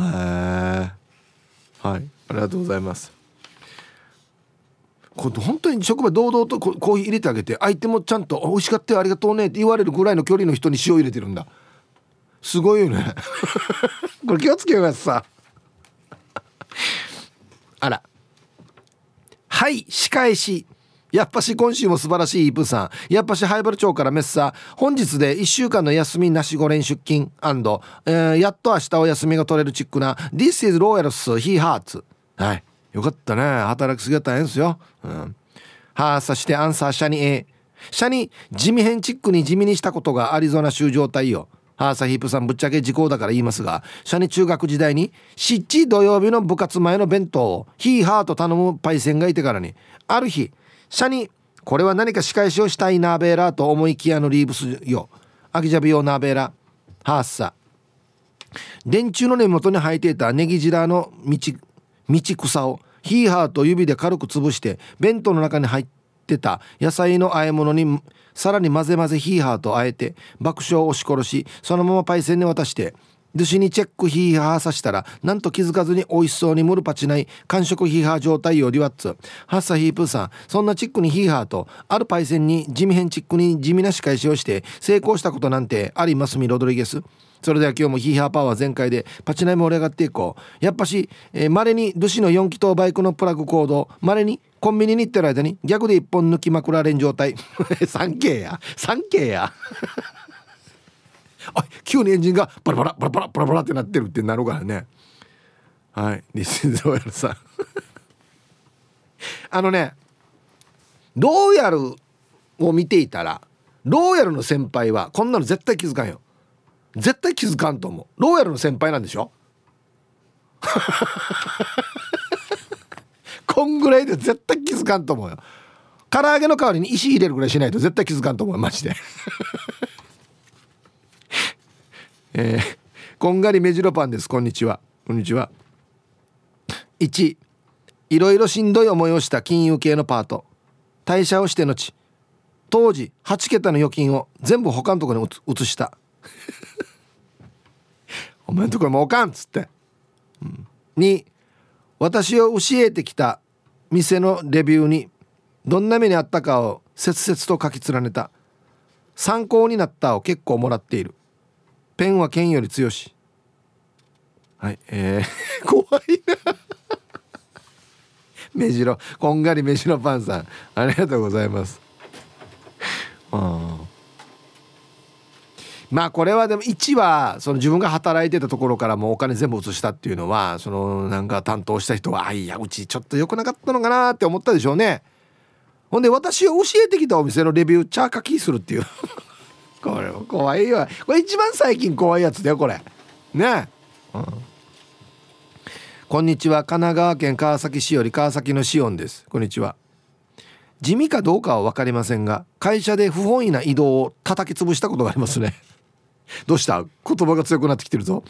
へえはい。ありがとうございます。これ本当に職場堂々とコーヒー入れてあげて相手もちゃんと「美味しかったよありがとうね」って言われるぐらいの距離の人に塩入れてるんだ。すごいよね。これ気をつけますさ。あら。はい仕返し。やっぱし今週も素晴らしいイープさん。やっぱし灰原町からメッサ本日で1週間の休みなし5連出勤。えー、やっと明日お休みが取れるチックな。This is Royals He Hearts はい。よかったね。働きすぎは大変ですよ。うん。はあそしてアンサーシャニ A シャニ地味変チックに地味にしたことがアリゾナ州状態よ。ハーサヒープさんぶっちゃけ時効だから言いますがシャニ中学時代に七土曜日の部活前の弁当をヒーハーと頼むパイセンがいてからにある日シャニこれは何か仕返しをしたいナーベーラーと思いきやのリーブスよ。アキジャビ用ナーベーラハーサ。電柱の根元に生えていたネギジラの道道草をヒーハーと指で軽く潰して弁当の中に入ってた野菜の和え物にさらに混ぜ混ぜヒーハーとあえて爆笑を押し殺しそのままパイセンに渡して寿司にチェックヒーハーさしたらなんと気づかずに美味しそうにムルパチない完食ヒーハー状態よりワッツ。ハッサヒープーさんそんなチックにヒーハーとあるパイセンに地味変チックに地味な仕返しをして成功したことなんてありますみロドリゲス。それでは今日もヒーハーパワー全開でパチナイも盛り上がっていこう。やっぱしまれ、えー、にルシの4気筒バイクのプラグコードまれにコンビニに行ってる間に逆で1本抜きまくられん状態。3K や。3K や。あ急にエンジンがバラバラバラバラバラバラってなってるってなるからね。はい。西澤やさん。あのねローヤルを見ていたらローヤルの先輩はこんなの絶対気づかんよ。絶対気づかんと思う。ローヤルの先輩なんでしょ？こんぐらいで絶対気づかんと思うよ。唐揚げの代わりに石入れるぐらいしないと絶対気づかんと思うマジで。えー、こんがり目白パンです。こんにちは。こんにちは。1いろいろしんどい思いをした金融系のパート。退社をして後当時8桁の預金を全部他のとこに移した。お前のところもおかんっつって、うん、2私を教えてきた店のレビューにどんな目にあったかを切々と書き連ねた。参考になったを結構もらっている。ペンは剣より強し。はいえー、怖いな。目白こんがり目白パンさん。ありがとうございます。まあこれはでも1はその自分が働いてたところからもうお金全部移したっていうのはそのなんか担当した人はあいやうちちょっと良くなかったのかなって思ったでしょうね。ほんで私を教えてきたお店のレビューチャー書きするっていう。これ怖いわ。これ一番最近怖いやつだよこれ。ね。うん。こんにちは。神奈川県川崎市より川崎のシオンです。こんにちは。地味かどうかは分かりませんが会社で不本意な移動を叩き潰したことがありますね。どうした？言葉が強くなってきてるぞ。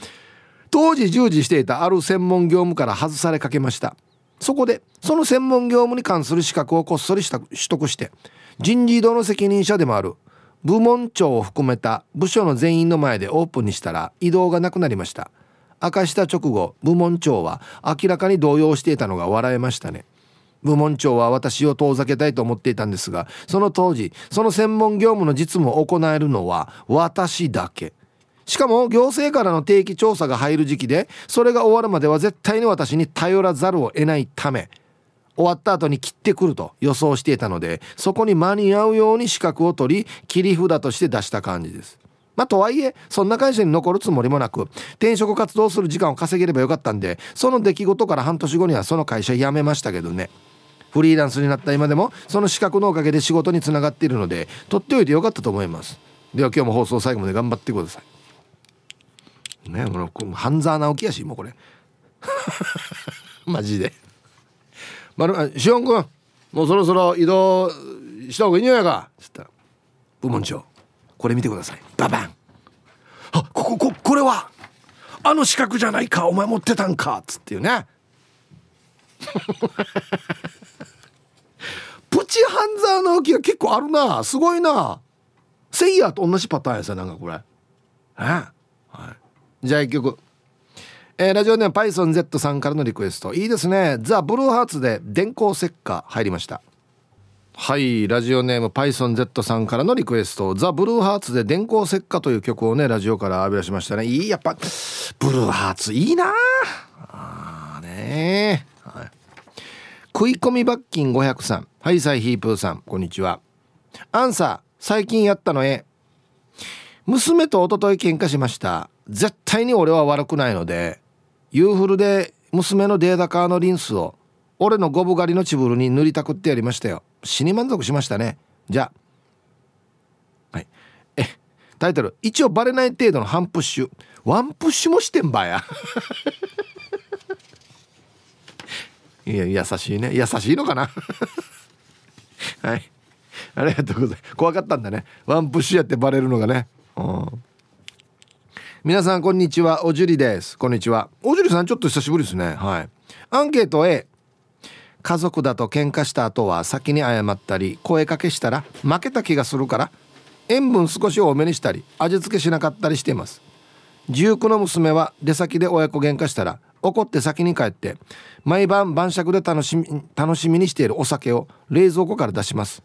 当時従事していたある専門業務から外されかけました。そこでその専門業務に関する資格をこっそりした取得して人事異動の責任者でもある部門長を含めた部署の全員の前でオープンにしたら移動がなくなりました。明かした直後部門長は明らかに動揺していたのが笑えましたね。部門長は私を遠ざけたいと思っていたんですがその当時その専門業務の実務を行えるのは私だけ。しかも行政からの定期調査が入る時期でそれが終わるまでは絶対に私に頼らざるを得ないため終わった後に切ってくると予想していたのでそこに間に合うように資格を取り切り札として出した感じです。まあとはいえそんな会社に残るつもりもなく転職活動する時間を稼げればよかったんでその出来事から半年後にはその会社辞めましたけどね。フリーランスになった今でもその資格のおかげで仕事につながっているので取っておいてよかったと思います。では今日も放送最後まで頑張ってくださいねこの半沢直樹やしもうこれ。マジで。まるしおんくんもうそろそろ移動した方がいいんじゃないか。つったら部門長これ見てください。ババン。あここここれはあの資格じゃないかお前持ってたんかっつっていうね。チ半沢直樹が結構あるな。すごいな。セイヤと同じパターンやさなんかこれ。え？はい。じゃあ一曲。えー、ラジオネーム PythonZ さんからのリクエスト。いいですね。ザ・ブルーハーツで電光石火入りました。はいラジオネーム PythonZ さんからのリクエスト。ザ・ブルーハーツで電光石火という曲をねラジオから浴び出しましたね。いいやっぱブルーハーツいいな。あねはい、食い込み罰金500さん。はいサイヒープーさん。こんにちは。アンサー最近やったのへ。娘と一昨日喧嘩しました。絶対に俺は悪くないのでユーフルで娘のデータカーのリンスを俺のゴブ狩りのチブルに塗りたくってやりましたよ。死に満足しましたね。じゃあ。はい。えタイトル。一応バレない程度の半プッシュ。ワンプッシュもしてんばや。いや優しいね。優しいのかな？はい。ありがとうございます。怖かったんだね。ワンプッシュやってバレるのがね。うん。皆さんこんにちは。おじゅりです。こんにちは。おじゅりさんちょっと久しぶりですね。はい。アンケート A 家族だと喧嘩した後は先に謝ったり声かけしたら負けた気がするから塩分少し多めにしたり味付けしなかったりしています。19の娘は出先で親子喧嘩したら怒って先に帰って毎晩晩酌で楽しみ楽しみにしているお酒を冷蔵庫から出します。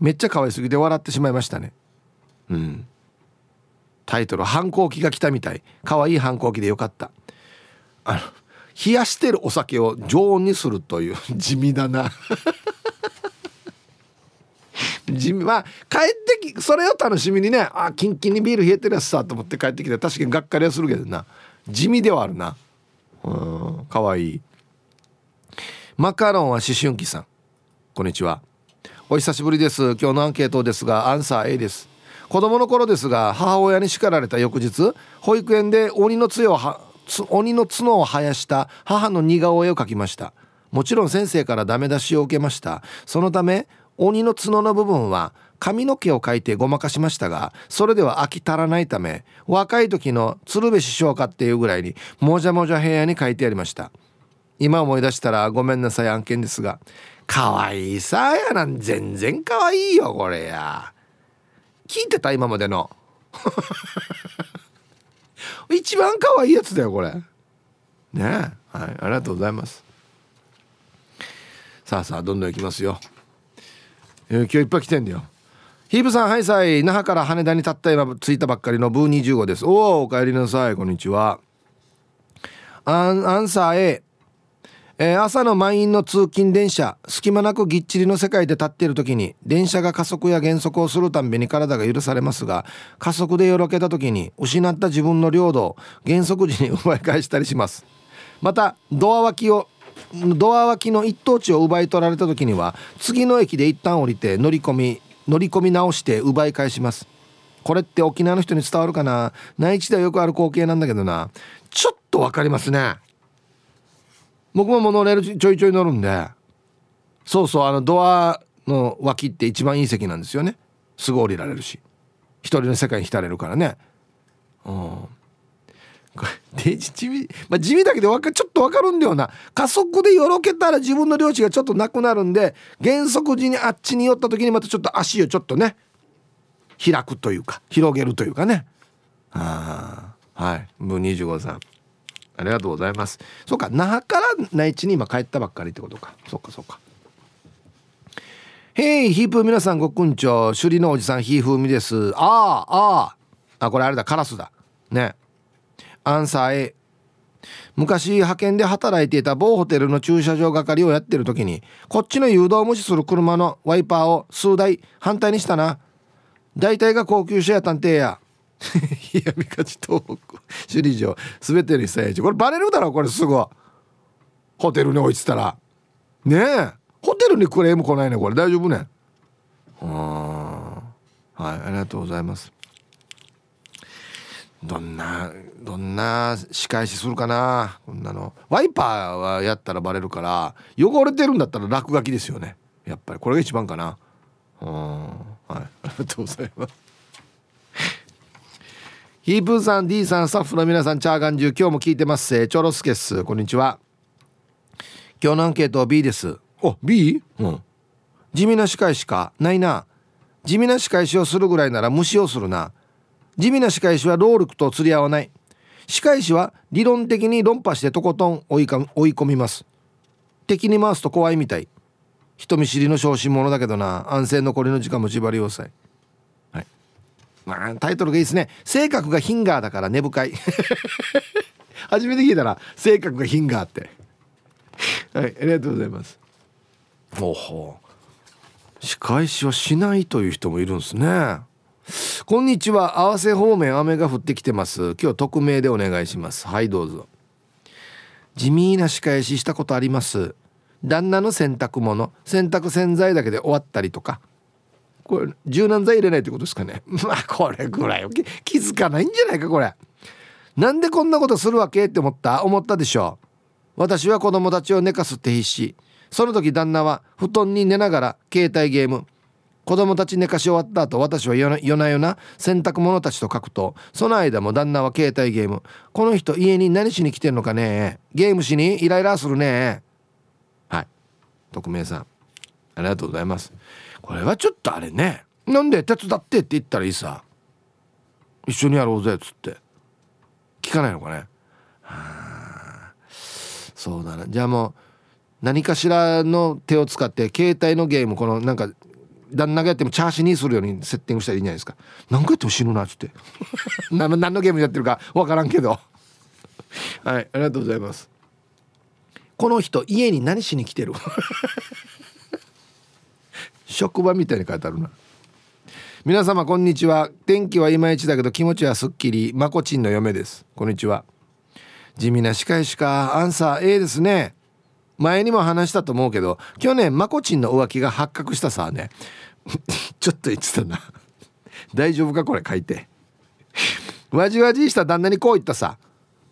めっちゃ可愛すぎて笑ってしまいましたね。うん。タイトル反抗期が来たみたい。可愛い反抗期でよかった。あの冷やしてるお酒を常温にするという地味だな。地味まあ帰ってきそれを楽しみにねあキンキンにビール冷えてるやつさと思って帰ってきて確かにがっかりはするけどな。地味ではあるな。うんかわい。いマカロンは思春期さん。こんにちは。お久しぶりです。今日のアンケートですがアンサー A です。子供の頃ですが母親に叱られた翌日保育園で鬼の角をは鬼の角を生やした母の似顔絵を描きました。もちろん先生からダメ出しを受けました。そのため鬼の角の部分は髪の毛を描いてごまかしましたがそれでは飽き足らないため若い時の鶴瓶師匠かっていうぐらいにもじゃもじゃ部屋に書いてやりました。今思い出したらごめんなさい案件ですが可愛いさやなん全然可愛いよこれや。聞いてた今までの。一番可愛いやつだよこれ。ねえ。はいありがとうございます。さあさあどんどんいきますよ、今日いっぱい来てんだよ。ヒープさんはいさい那覇から羽田に立った今着いたばっかりのブー25です。おおお帰りなさい。こんにちは。アンアンサー A えー、朝の満員の通勤電車隙間なくぎっちりの世界で立っている時に電車が加速や減速をするたんびに体が許されますが加速でよろけた時に失った自分の領土を減速時に 奪い返したりします。またドア脇をドア脇の一等地を奪い取られた時には次の駅で一旦降りて乗り込み乗り込み直して奪い返します。これって沖縄の人に伝わるかな？内地ではよくある光景なんだけどな。ちょっと分かりますね。僕もモノレールちょいちょい乗るんで。そうそうあのドアの脇って一番いい席なんですよね。すぐ降りられるし。一人の世界に浸れるからね。うん。これ地味、まあ、地味だけどちょっと分かるんだよな。加速でよろけたら自分の領地がちょっとなくなるんで減速時にあっちに寄った時にまたちょっと足をちょっとね開くというか広げるというかね。ああはい。分25さんありがとうございます。そうか那覇から内地に今帰ったばっかりってことか。そっかそっか。へいヒープ皆さんごくんちょ首里のおじさんひーふみです。あああああこれあれだカラスだ。ね。アンサー A 昔派遣で働いていた某ホテルの駐車場係をやってる時にこっちの誘導を無視する車のワイパーを数台反対にしたな。大体が高級車や探偵や。冷やみかち東北。首里城。全てにさこれバレるだろこれすぐ。ホテルに置いてたら。ねえ。ホテルにクレーム来ないねこれ。大丈夫ね。うんはいありがとうございます。どんなどんな仕返しするかな。こんなの。ワイパーはやったらバレるから汚れてるんだったら落書きですよね。やっぱり。これが一番かな。うん。はい。ありがとうございます。ヒープーさん D さんスタッフの皆さんチャーガンジュ今日も聞いてます。せチョロスケス。こんにちは。今日のアンケート B です。お B? うん。地味な仕返しか？ないな。地味な仕返しをするぐらいなら無視をするな地味な仕返しは労力と釣り合わない。仕返しは理論的に論破してとことん追いか追い込みます。敵に回すと怖いみたい。人見知りの小心者だけどな。安静残りの時間も縛り要塞。まあ、タイトルがいいですね。性格がヒンガーだから根深い。初めて聞いたら性格がヒンガーって。はいありがとうございます。おほ仕返しはしないという人もいるんですね。こんにちは。合わせ方面雨が降ってきてます。今日匿名でお願いします。はいどうぞ。地味な仕返ししたことあります。旦那の洗濯物洗濯洗剤だけで終わったりとか。これ柔軟剤入れないってことですかね。まあこれぐらい気づかないんじゃないかこれ。なんでこんなことするわけって思った？思ったでしょう。私は子供たちを寝かすって必死。その時旦那は布団に寝ながら携帯ゲーム子供たち寝かし終わった後私は夜な夜な洗濯物たちと書くとその間も旦那は携帯ゲーム。この人家に何しに来てんのかね？ゲームしにイライラするね。はい。匿名さん。ありがとうございます。これはちょっとあれね。なんで手伝ってって言ったらいいさ。一緒にやろうぜっつって。聞かないのかね？はあ。そうだな。じゃあもう何かしらの手を使って携帯のゲームこのなんか旦那がやってもチャーシーにするようにセッティングしたらいいんじゃないですか。何回やっても死ぬなっつって。何の何のゲームやってるか分からんけど。はいありがとうございます。この人家に何しに来てる？職場みたいに書いてあるな。皆様こんにちは。天気はいまいちだけど気持ちはすっきり。まこちんの嫁です。こんにちは。地味な司会しか。アンサー A ですね。前にも話したと思うけど去年まこちんの浮気が発覚したさね。ちょっと言ってたな。大丈夫かこれ書いて。わじわじした旦那にこう言ったさ。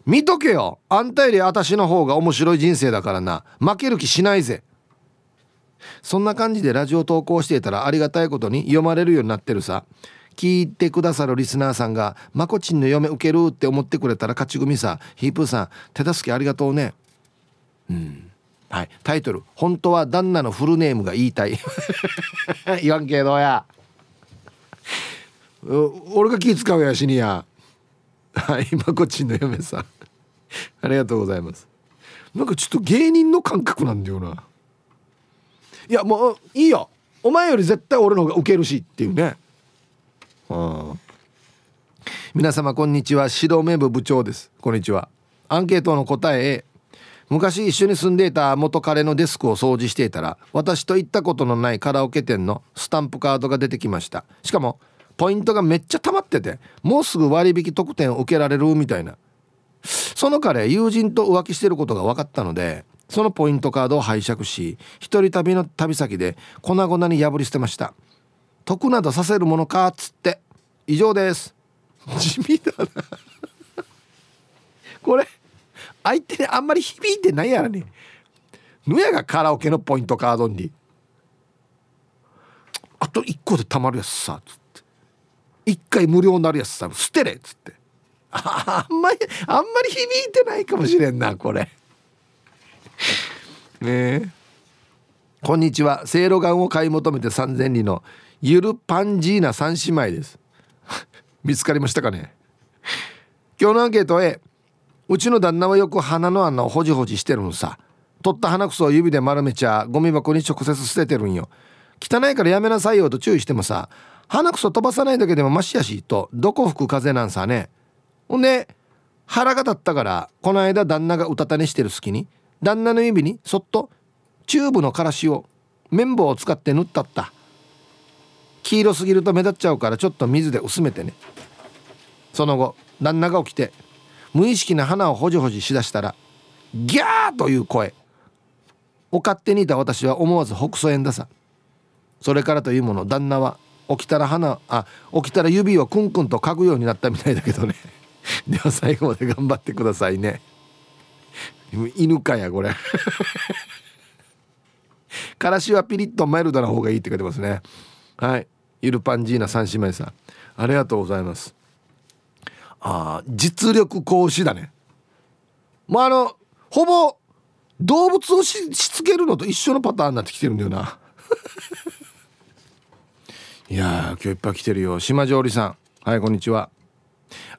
見とけよ。あんたより私の方が面白い人生だからな。負ける気しないぜ。そんな感じでラジオ投稿していたらありがたいことに読まれるようになってるさ。聞いてくださるリスナーさんが「まこちんの嫁受ける」って思ってくれたら勝ち組さ。ヒープーさん手助けありがとうね。うん。はい。タイトル「本当は旦那のフルネームが言いたい」言わんけどや。俺が気使うやしにや。はいまこちんの嫁さん。ありがとうございます。なんかちょっと芸人の感覚なんだよな。いやもういいよ。お前より絶対俺の方がウケるしっていうね。うん。皆様こんにちは。白目部部長です。こんにちは。アンケートの答え A 昔一緒に住んでいた元彼のデスクを掃除していたら私と行ったことのないカラオケ店のスタンプカードが出てきました。しかもポイントがめっちゃ溜まっててもうすぐ割引特典を受けられるみたいな。その彼友人と浮気してることが分かったのでそのポイントカードを拝借し一人旅の旅先で粉々に破り捨てました。得などさせるものかっつって以上です。地味だな。これ相手にあんまり響いてないやらね。ぬやがカラオケのポイントカードに。あと1個でたまるやつさつって。1回無料になるやつさ捨てれっつって。あんまりあんまり響いてないかもしれんなこれ。ねえ。こんにちは。せいろがんを買い求めて三千里のゆるパンジーナ三姉妹です。見つかりましたかね。今日のアンケート A うちの旦那はよく鼻の穴をほじほじしてるんさ。取った鼻くそを指で丸めちゃゴミ箱に直接捨ててるんよ。汚いからやめなさいよと注意してもさ鼻くそ飛ばさないだけでもマシやしとどこ吹く風なんさね。ほんで腹が立ったからこの間旦那がうたた寝してる隙に旦那の指にそっとチューブのからしを綿棒を使って塗ったった。黄色すぎると目立っちゃうからちょっと水で薄めてね。その後旦那が起きて無意識な鼻をほじほじしだしたらギャーという声。お勝手にいた私は思わず北斎ださ。それからというもの旦那は起きたら鼻あ起きたら指をクンクンと嗅ぐようになったみたいだけどね。では最後まで頑張ってくださいね。犬かやこれ。からしはピリッとマイルドな方がいいって書いてますね。はい。ゆるパンジーナ三姉妹さん。ありがとうございます。あ実力行使だね。まああのほぼ動物をしつけるのと一緒のパターンになってきてるんだよな。いや今日いっぱい来てるよ。島上里さん。はいこんにちは。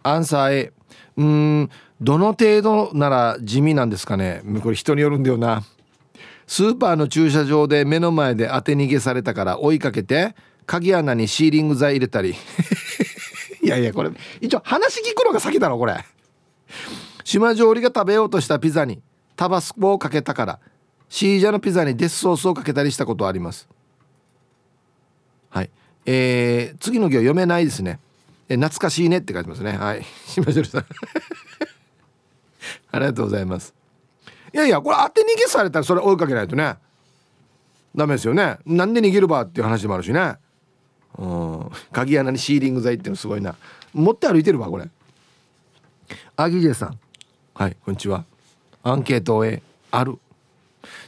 アンサー A うんどの程度なら地味なんですかね。これ人によるんだよな。スーパーの駐車場で目の前で当て逃げされたから追いかけて鍵穴にシーリング剤入れたり。いやいやこれ一応話聞くのが先だろこれ。島上りが食べようとしたピザにタバスコをかけたからシージャのピザにデスソースをかけたりしたことあります。はい。えー、次の行読めないですね。え懐かしいねって書いてますね。はい。島上りさん。ありがとうございます。いやいやこれ当て逃げされたらそれ追いかけないとね。ダメですよね。なんで逃げるばっていう話もあるしね。うん。鍵穴にシーリング剤ってのすごいな。持って歩いてるわこれ。アギジェさん。はいこんにちは。アンケートをある。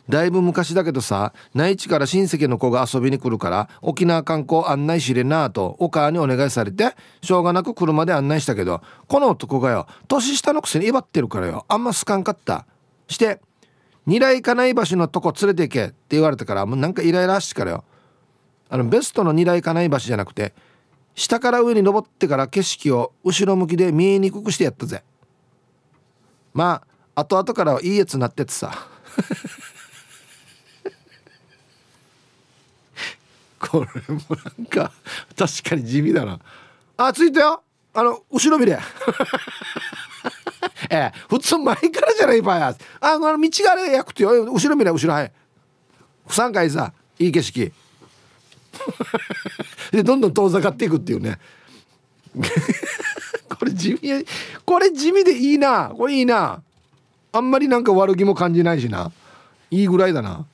だいぶ昔だけどさ内地から親戚の子が遊びに来るから沖縄観光案内しれなとお母にお願いされてしょうがなく車で案内したけどこの男がよ年下のくせに威張ってるからよあんま好かんかった。して二来かない場所のとこ連れて行けって言われたからもうなんかイライラしてからよあのベストの二来かない場所じゃなくて下から上に登ってから景色を後ろ向きで見えにくくしてやったぜ。まあ後々からはいいやつになっててさ。これもなんか確かに地味だな。あついたよ。あの後ろ見れ。ええ普通前からじゃないばやあの道があれやくてよ。後ろ見れ後ろはい不参回さいい景色。でどんどん遠ざかっていくっていうね。これ地味これ地味でいいな。これいいな。あんまりなんか悪気も感じないしな。いいぐらいだな。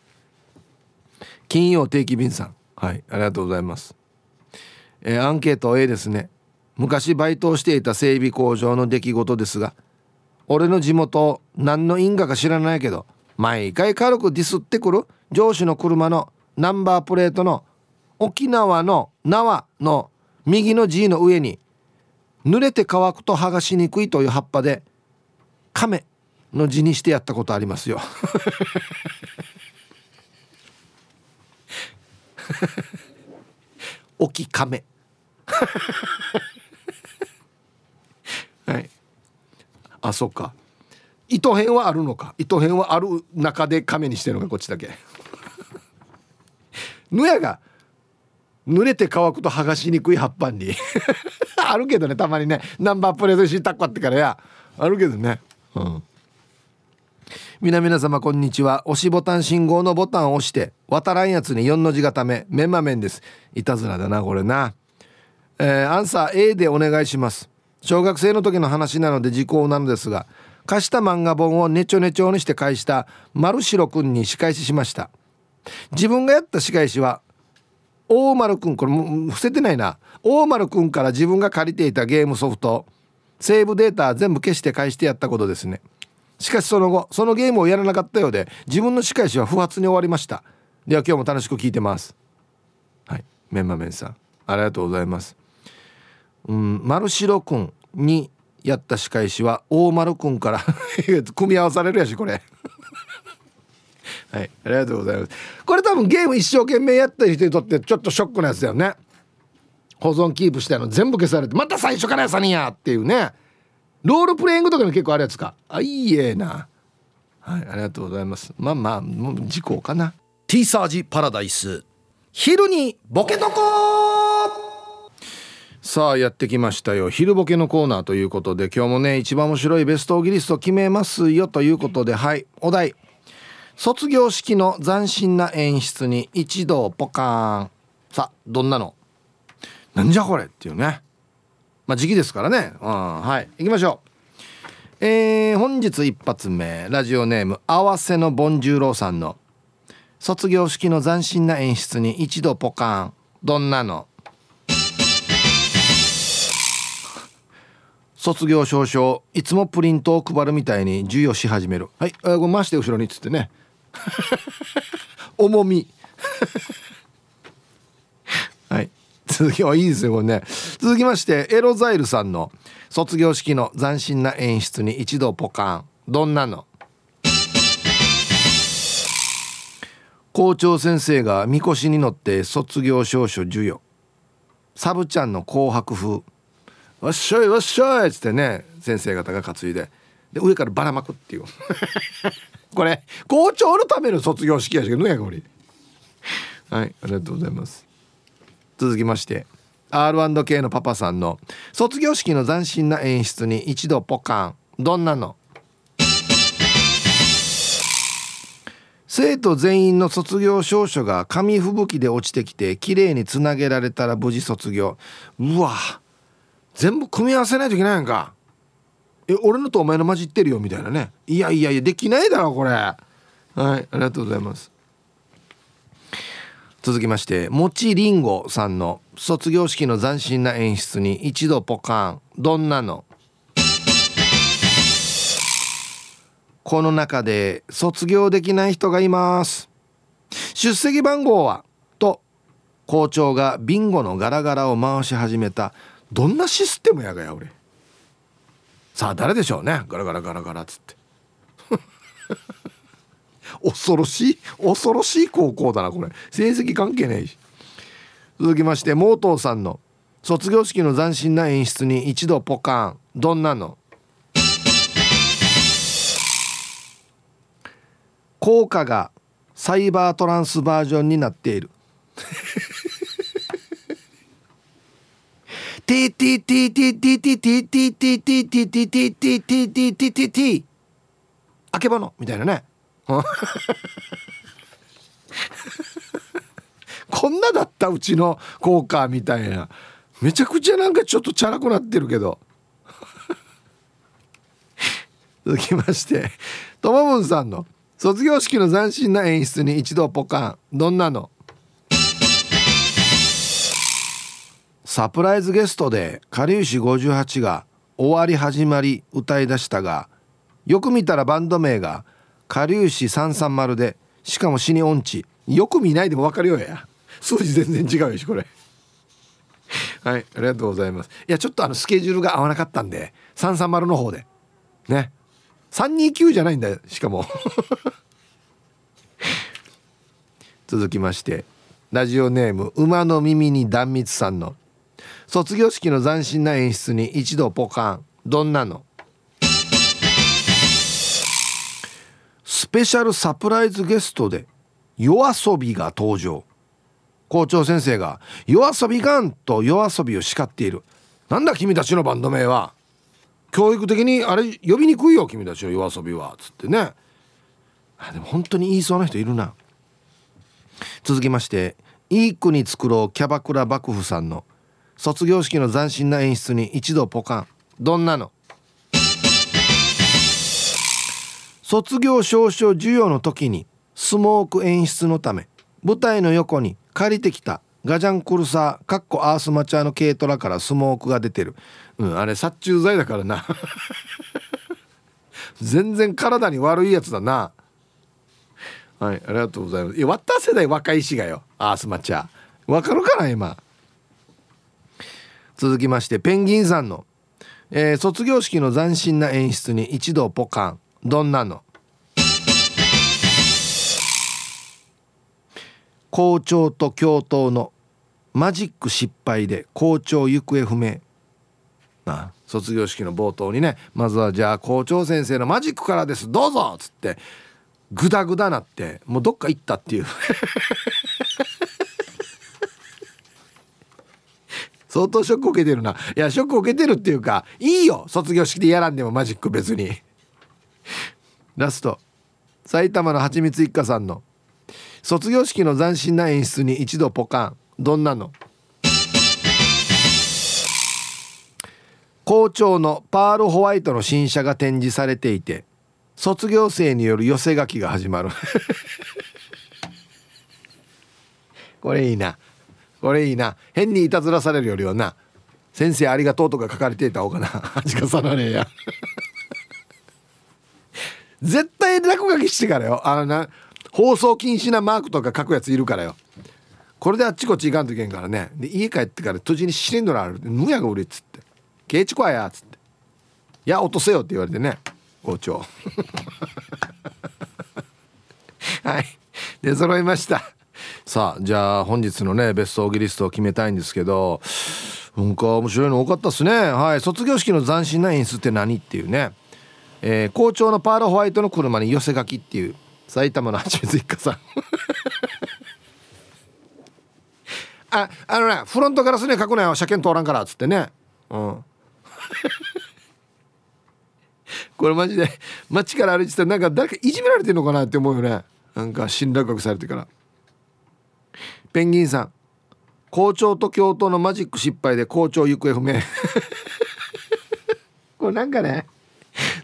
金曜定期便さん。はいありがとうございます。えー、アンケート A ですね。昔バイトをしていた整備工場の出来事ですが俺の地元何の因果か知らないけど毎回軽くディスってくる上司の車のナンバープレートの沖縄の縄の右の G の上に濡れて乾くと剥がしにくいという葉っぱで亀の字にしてやったことありますよ。沖亀。はい。あそっか。糸編はあるのか。糸編はある中で亀にしてるのかこっちだけ。ぬやが濡れて乾くと剥がしにくい葉っぱに。あるけどねたまにね。ナンバープレートしたっこってからや。あるけどね。うん。皆皆様こんにちは。押しボタン信号のボタンを押して渡らんやつに4の字がためメンマメンです。いたずらだなこれな。えー、アンサー A でお願いします。小学生の時の話なので時効なのですが貸した漫画本をネチョネチョにして返した丸白くんに仕返ししました。自分がやった仕返しは大丸くんこれも伏せてないな。大丸くんから自分が借りていたゲームソフトセーブデータ全部消して返してやったことですね。しかしその後そのゲームをやらなかったようで自分の仕返しは不発に終わりました。では今日も楽しく聞いてます。はい。メンマメンさんありがとうございます。うん丸白くんにやった仕返しは大丸くんから 組み合わされるやしこれ。はい。ありがとうございます。これ多分ゲーム一生懸命やった人にとってちょっとショックなやつだよね。保存キープしたの全部消されてまた最初からやさにやっていうね。ロールプレイングとかに結構あるやつか。あいいえな。はいありがとうございます。まあまあもう事故かな。T サージパラダイス。昼にボケとこさあやってきましたよ。昼ボケのコーナーということで今日もね一番面白いベストギリスト決めますよということではい。お題卒業式の斬新な演出に一度ポカーン。さあどんなの？なんじゃこれっていうね。まあ時期ですからね。うんはい。行きましょう。えー、本日一発目。ラジオネーム合わせのボンジューローさんの。卒業式の斬新な演出に一度ポカーン。どんなの？卒業証書いつもプリントを配るみたいに授与し始める。はい。あご回して後ろにっつってね。重み。はい。続きはいいですよこれね。続きましてエロザイルさんの卒業式の斬新な演出に一度ポカン。どんなの？校長先生がみこしに乗って卒業証書授与。サブちゃんの紅白風。わっしょいわっしょいっつってね先生方が担いで。で上からばらまくっていう。これ校長のための卒業式やしけどねこれ。はいありがとうございます。続きまして R&K のパパさんの卒業式の斬新な演出に一度ポカン。どんなの？生徒全員の卒業証書が紙吹雪で落ちてきて綺麗につなげられたら無事卒業。うわ全部組み合わせないといけないんか。え俺のとお前の混じってるよみたいなね。いやいやいやできないだろこれ。はいありがとうございます。続きましてもちりんごさんの卒業式の斬新な演出に一度ポカーン。どんなの？この中で卒業できない人がいます。出席番号は？と校長がビンゴのガラガラを回し始めた。どんなシステムやがや俺。さあ誰でしょうね。ガラガラガラガラっつって。恐ろしい恐ろしい高校だなこれ。成績関係ないし。続きましてモートーさんの卒業式の斬新な演出に一度ポカン。どんなの？効果がサイバートランスバージョンになっている。ティティティティティティティティティティティティティティティティティティティあけぼのみたいなねこんなだったうちの効果みたいなめちゃくちゃなんかちょっとチャラくなってるけど続きましてともぶんさんの卒業式の斬新な演出に一度ポカンどんなのサプライズゲストでかりゆし58が終わり始まり歌い出したがよく見たらバンド名がかりゆし330でしかも死に音痴。よく見ないでも分かるよや。数字全然違うよしこれ。はいありがとうございます。いやちょっとあのスケジュールが合わなかったんで330の方で。ね。329じゃないんだよしかも。続きましてラジオネーム馬の耳に断蜜さんの卒業式の斬新な演出に一度ポカン。どんなの？スペシャルサプライズゲストで夜遊びが登場。校長先生が「夜遊びがん!」と夜遊びを叱っている。なんだ君たちのバンド名は？教育的にあれ呼びにくいよ君たちの夜遊びは。つってね。あでも本当に言いそうな人いるな。続きましていい国作ろうキャバクラ幕府さんの卒業式の斬新な演出に一度ポカン。どんなの？卒業証書授与の時にスモーク演出のため舞台の横に借りてきたガジャンクルサーかっこアースマチャーの軽トラからスモークが出てる。うんあれ殺虫剤だからな。全然体に悪いやつだな。はいありがとうございます。いや渡世代若いしがよアースマチャーわかるかな今？続きましてペンギンさんの、えー、卒業式の斬新な演出に一度ポカン。どんなの？校長と教頭のマジック失敗で校長行方不明。あ卒業式の冒頭にねまずはじゃあ校長先生のマジックからです。どうぞ！っつってグダグダなってもうどっか行ったっていう。相当ショック受けてるな。いやショック受けてるっていうかいいよ。卒業式でやらんでもマジック別に。ラスト。埼玉のはちみつ一家さんの。卒業式の斬新な演出に一度ポカン。どんなの？校長のパールホワイトの新車が展示されていて卒業生による寄せ書きが始まる。これいいな。これいいな。変にいたずらされるよりはな先生ありがとうとか書かれていた方がな恥かさなねえや。絶対落書きしてからよ。あのな放送禁止なマークとか書くやついるからよ。これであっちこっち行かんといけんからね。で家帰ってから途中にシリンドラある。むやが売れっつって「ケイチコや」っつって「いや落とせよ」って言われてね。校長。はい。出揃いました。さあじゃあ本日のねベストオギリストを決めたいんですけどなんか面白いの多かったっすね。はい。卒業式の斬新な演出って何っていうね。えー、校長のパールホワイトの車に寄せ書きっていう埼玉のはちみつ一家さん。ああのねフロントガラスに書くなよ車検通らんからっつってね。うん。これマジで街から歩いてたらなんか誰かいじめられてんのかなって思うよね。なんか侵略学されてから。ペンギンさん。校長と教頭のマジック失敗で校長行方不明。これなんかね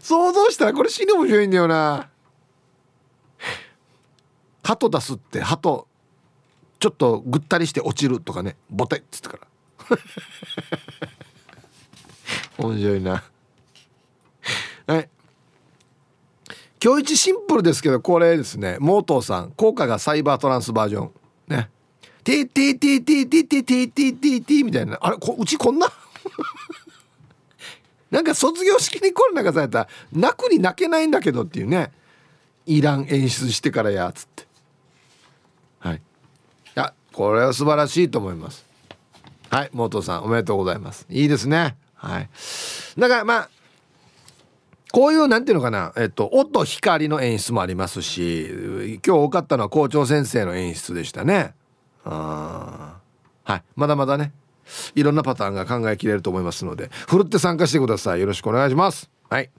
想像したらこれ死に面白いんだよな。鳩出すって鳩ちょっとぐったりして落ちるとかね。ボテっつってから。面白いな。はい。今日一シンプルですけどこれですね。モートーさん効果がサイバートランスバージョン。ね。テーテーテーテーテーテーテーテーテーテーみたいな。あれこうちこんな？なんか卒業式にこれなんかされたら泣くに泣けないんだけどっていうね。いらん演出してからやつって。はい。いやこれは素晴らしいと思います。はいモートーさんおめでとうございます。いいですね。はい。だからまあこういうなんていうのかな、えっと、音光の演出もありますし今日多かったのは校長先生の演出でしたね。あはい。まだまだね。いろんなパターンが考えきれると思いますのでふるって参加してください。よろしくお願いします。はい。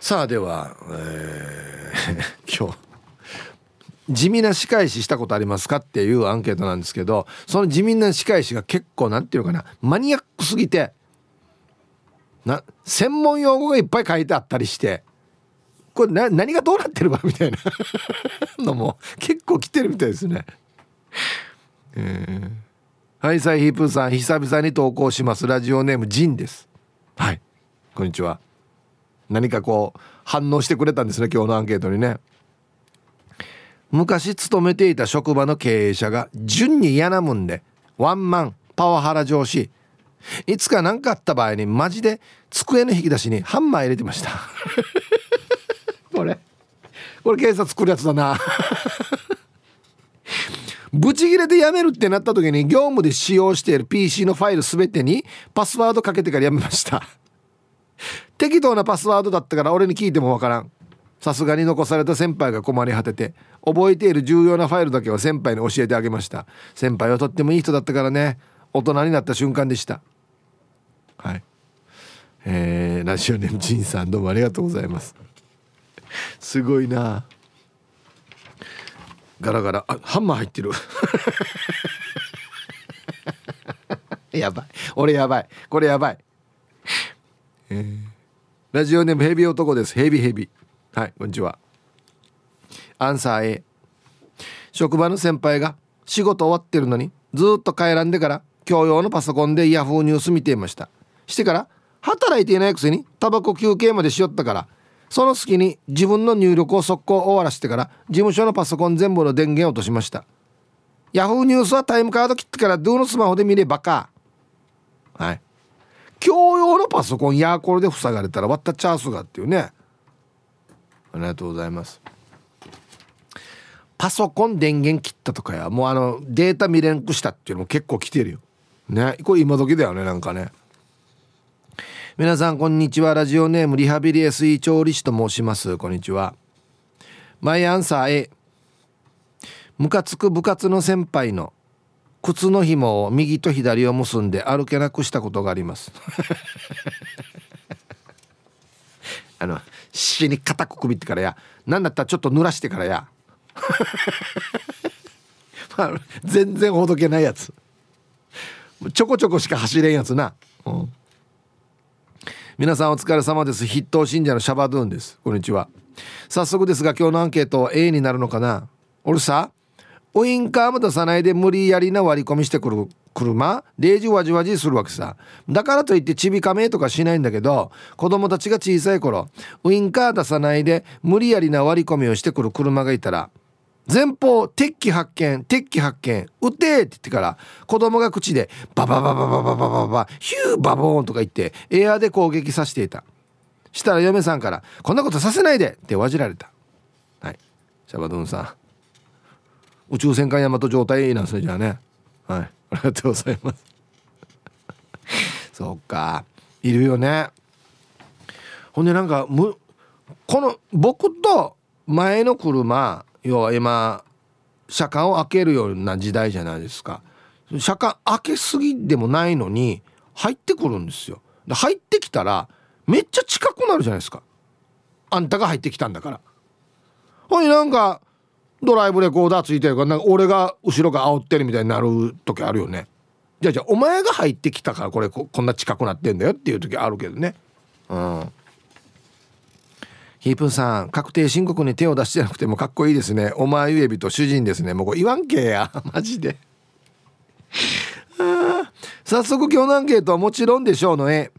さあでは、えー、今日地味な仕返ししたことありますかっていうアンケートなんですけどその地味な仕返しが結構なんていうかなマニアックすぎてな専門用語がいっぱい書いてあったりしてこれな何がどうなってるかみたいな。のも結構来てるみたいですね。えー、はいサイヒープーさん久々に投稿します。ラジオネームジンです。はい。こんにちは。何かこう反応してくれたんですね今日のアンケートにね。昔勤めていた職場の経営者が順に嫌なもんでワンマンパワハラ上司。いつか何かあった場合にマジで机の引き出しにハンマー入れてました。これ。これ警察来るやつだな。ブチギレで辞めるってなった時に業務で使用している PC のファイル全てにパスワードかけてから辞めました。適当なパスワードだったから俺に聞いてもわからん。さすがに残された先輩が困り果てて覚えている重要なファイルだけは先輩に教えてあげました。先輩はとってもいい人だったからね。大人になった瞬間でした。はい。えー、ラジオネームジンさんどうもありがとうございます。すごいな。ガラガラ。あハンマー入ってる。やばい。俺やばい。これやばい。えー、ラジオネームヘビ男です。ヘビヘビ。はいこんにちは。アンサー A 職場の先輩が仕事終わってるのにずっと帰らんでから共用のパソコンでヤフーニュース見ていました。してから働いていないくせにタバコ休憩までしよったからその隙に自分の入力を速攻終わらせてから事務所のパソコン全部の電源を落としました。ヤフーニュースはタイムカード切ってからドゥのスマホで見ればか。はい。共用のパソコンやこれで塞がれたら割ったチャンスがっていうね。ありがとうございます。パソコン電源切ったとかやもうあのデータ見れんくしたっていうのも結構来てるよ。ね。これ今時だよねなんかね。皆さんこんにちは。ラジオネームリハビリ SE 調理師と申します。こんにちは。マイアンサー A ムカつく部活の先輩の靴の紐を右と左を結んで歩けなくしたことがあります。あの死に固く首ってからや。何だったらちょっと濡らしてからや。全然ほどけないやつ。ちょこちょこしか走れんやつな、うん、皆さんお疲れ様です。筆頭信者のシャバドゥンです。こんにちは。早速ですが今日のアンケートは A になるのかな。俺さ？ウインカーも出さないで無理やりな割り込みしてくる車？レージワジワジするわけさ。だからといってちびかめとかしないんだけど子供たちが小さい頃ウインカー出さないで無理やりな割り込みをしてくる車がいたら前方鉄器発見鉄器発見撃てって言ってから子供が口でバババババババババヒューバボーンとか言ってエアで攻撃させていたしたら嫁さんから「こんなことさせないで!」ってわじられたはいシャバドゥンさん宇宙戦艦ヤマト状態なんですねじゃあねはいありがとうございますそっかいるよねほんでなんかむこの僕と前の車要は今車間を開けるような時代じゃないですか。車間開けすぎでもないのに入ってくるんですよ。で入ってきたらめっちゃ近くなるじゃないですか。あんたが入ってきたんだから。ほいなんかドライブレコーダーついてるからなんか俺が後ろが煽ってるみたいになる時あるよね。じゃあじゃあお前が入ってきたからこれこんな近くなってんだよっていう時あるけどね。うん。ヒープンさん確定申告に手を出してなくてもかっこいいですね。お前指と主人ですね。もうこれ言わんけや。マジで。早速今日のアンケートはもちろんでしょうの絵。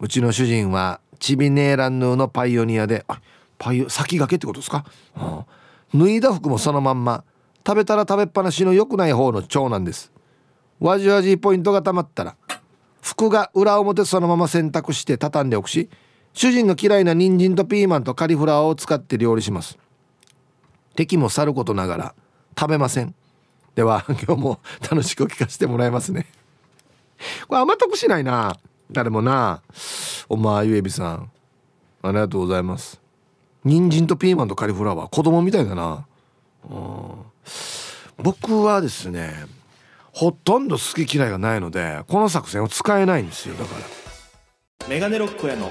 うちの主人はチビネーランヌーのパイオニアでパイオ先駆けってことですか、うん、脱いだ服もそのまんま。食べたら食べっぱなしの良くない方の長男です。わじわじポイントがたまったら服が裏表そのまま洗濯して畳んでおくし主人の嫌いな人参とピーマンとカリフラワーを使って料理します。敵もさることながら食べません。では 今日も楽しく聞かせてもらいますね。これ甘得しないな。誰もな。おまゆえびさん。ありがとうございます。人参とピーマンとカリフラワー子供みたいだな。僕はですねほとんど好き嫌いがないのでこの作戦を使えないんですよ。だから。メガネロックへの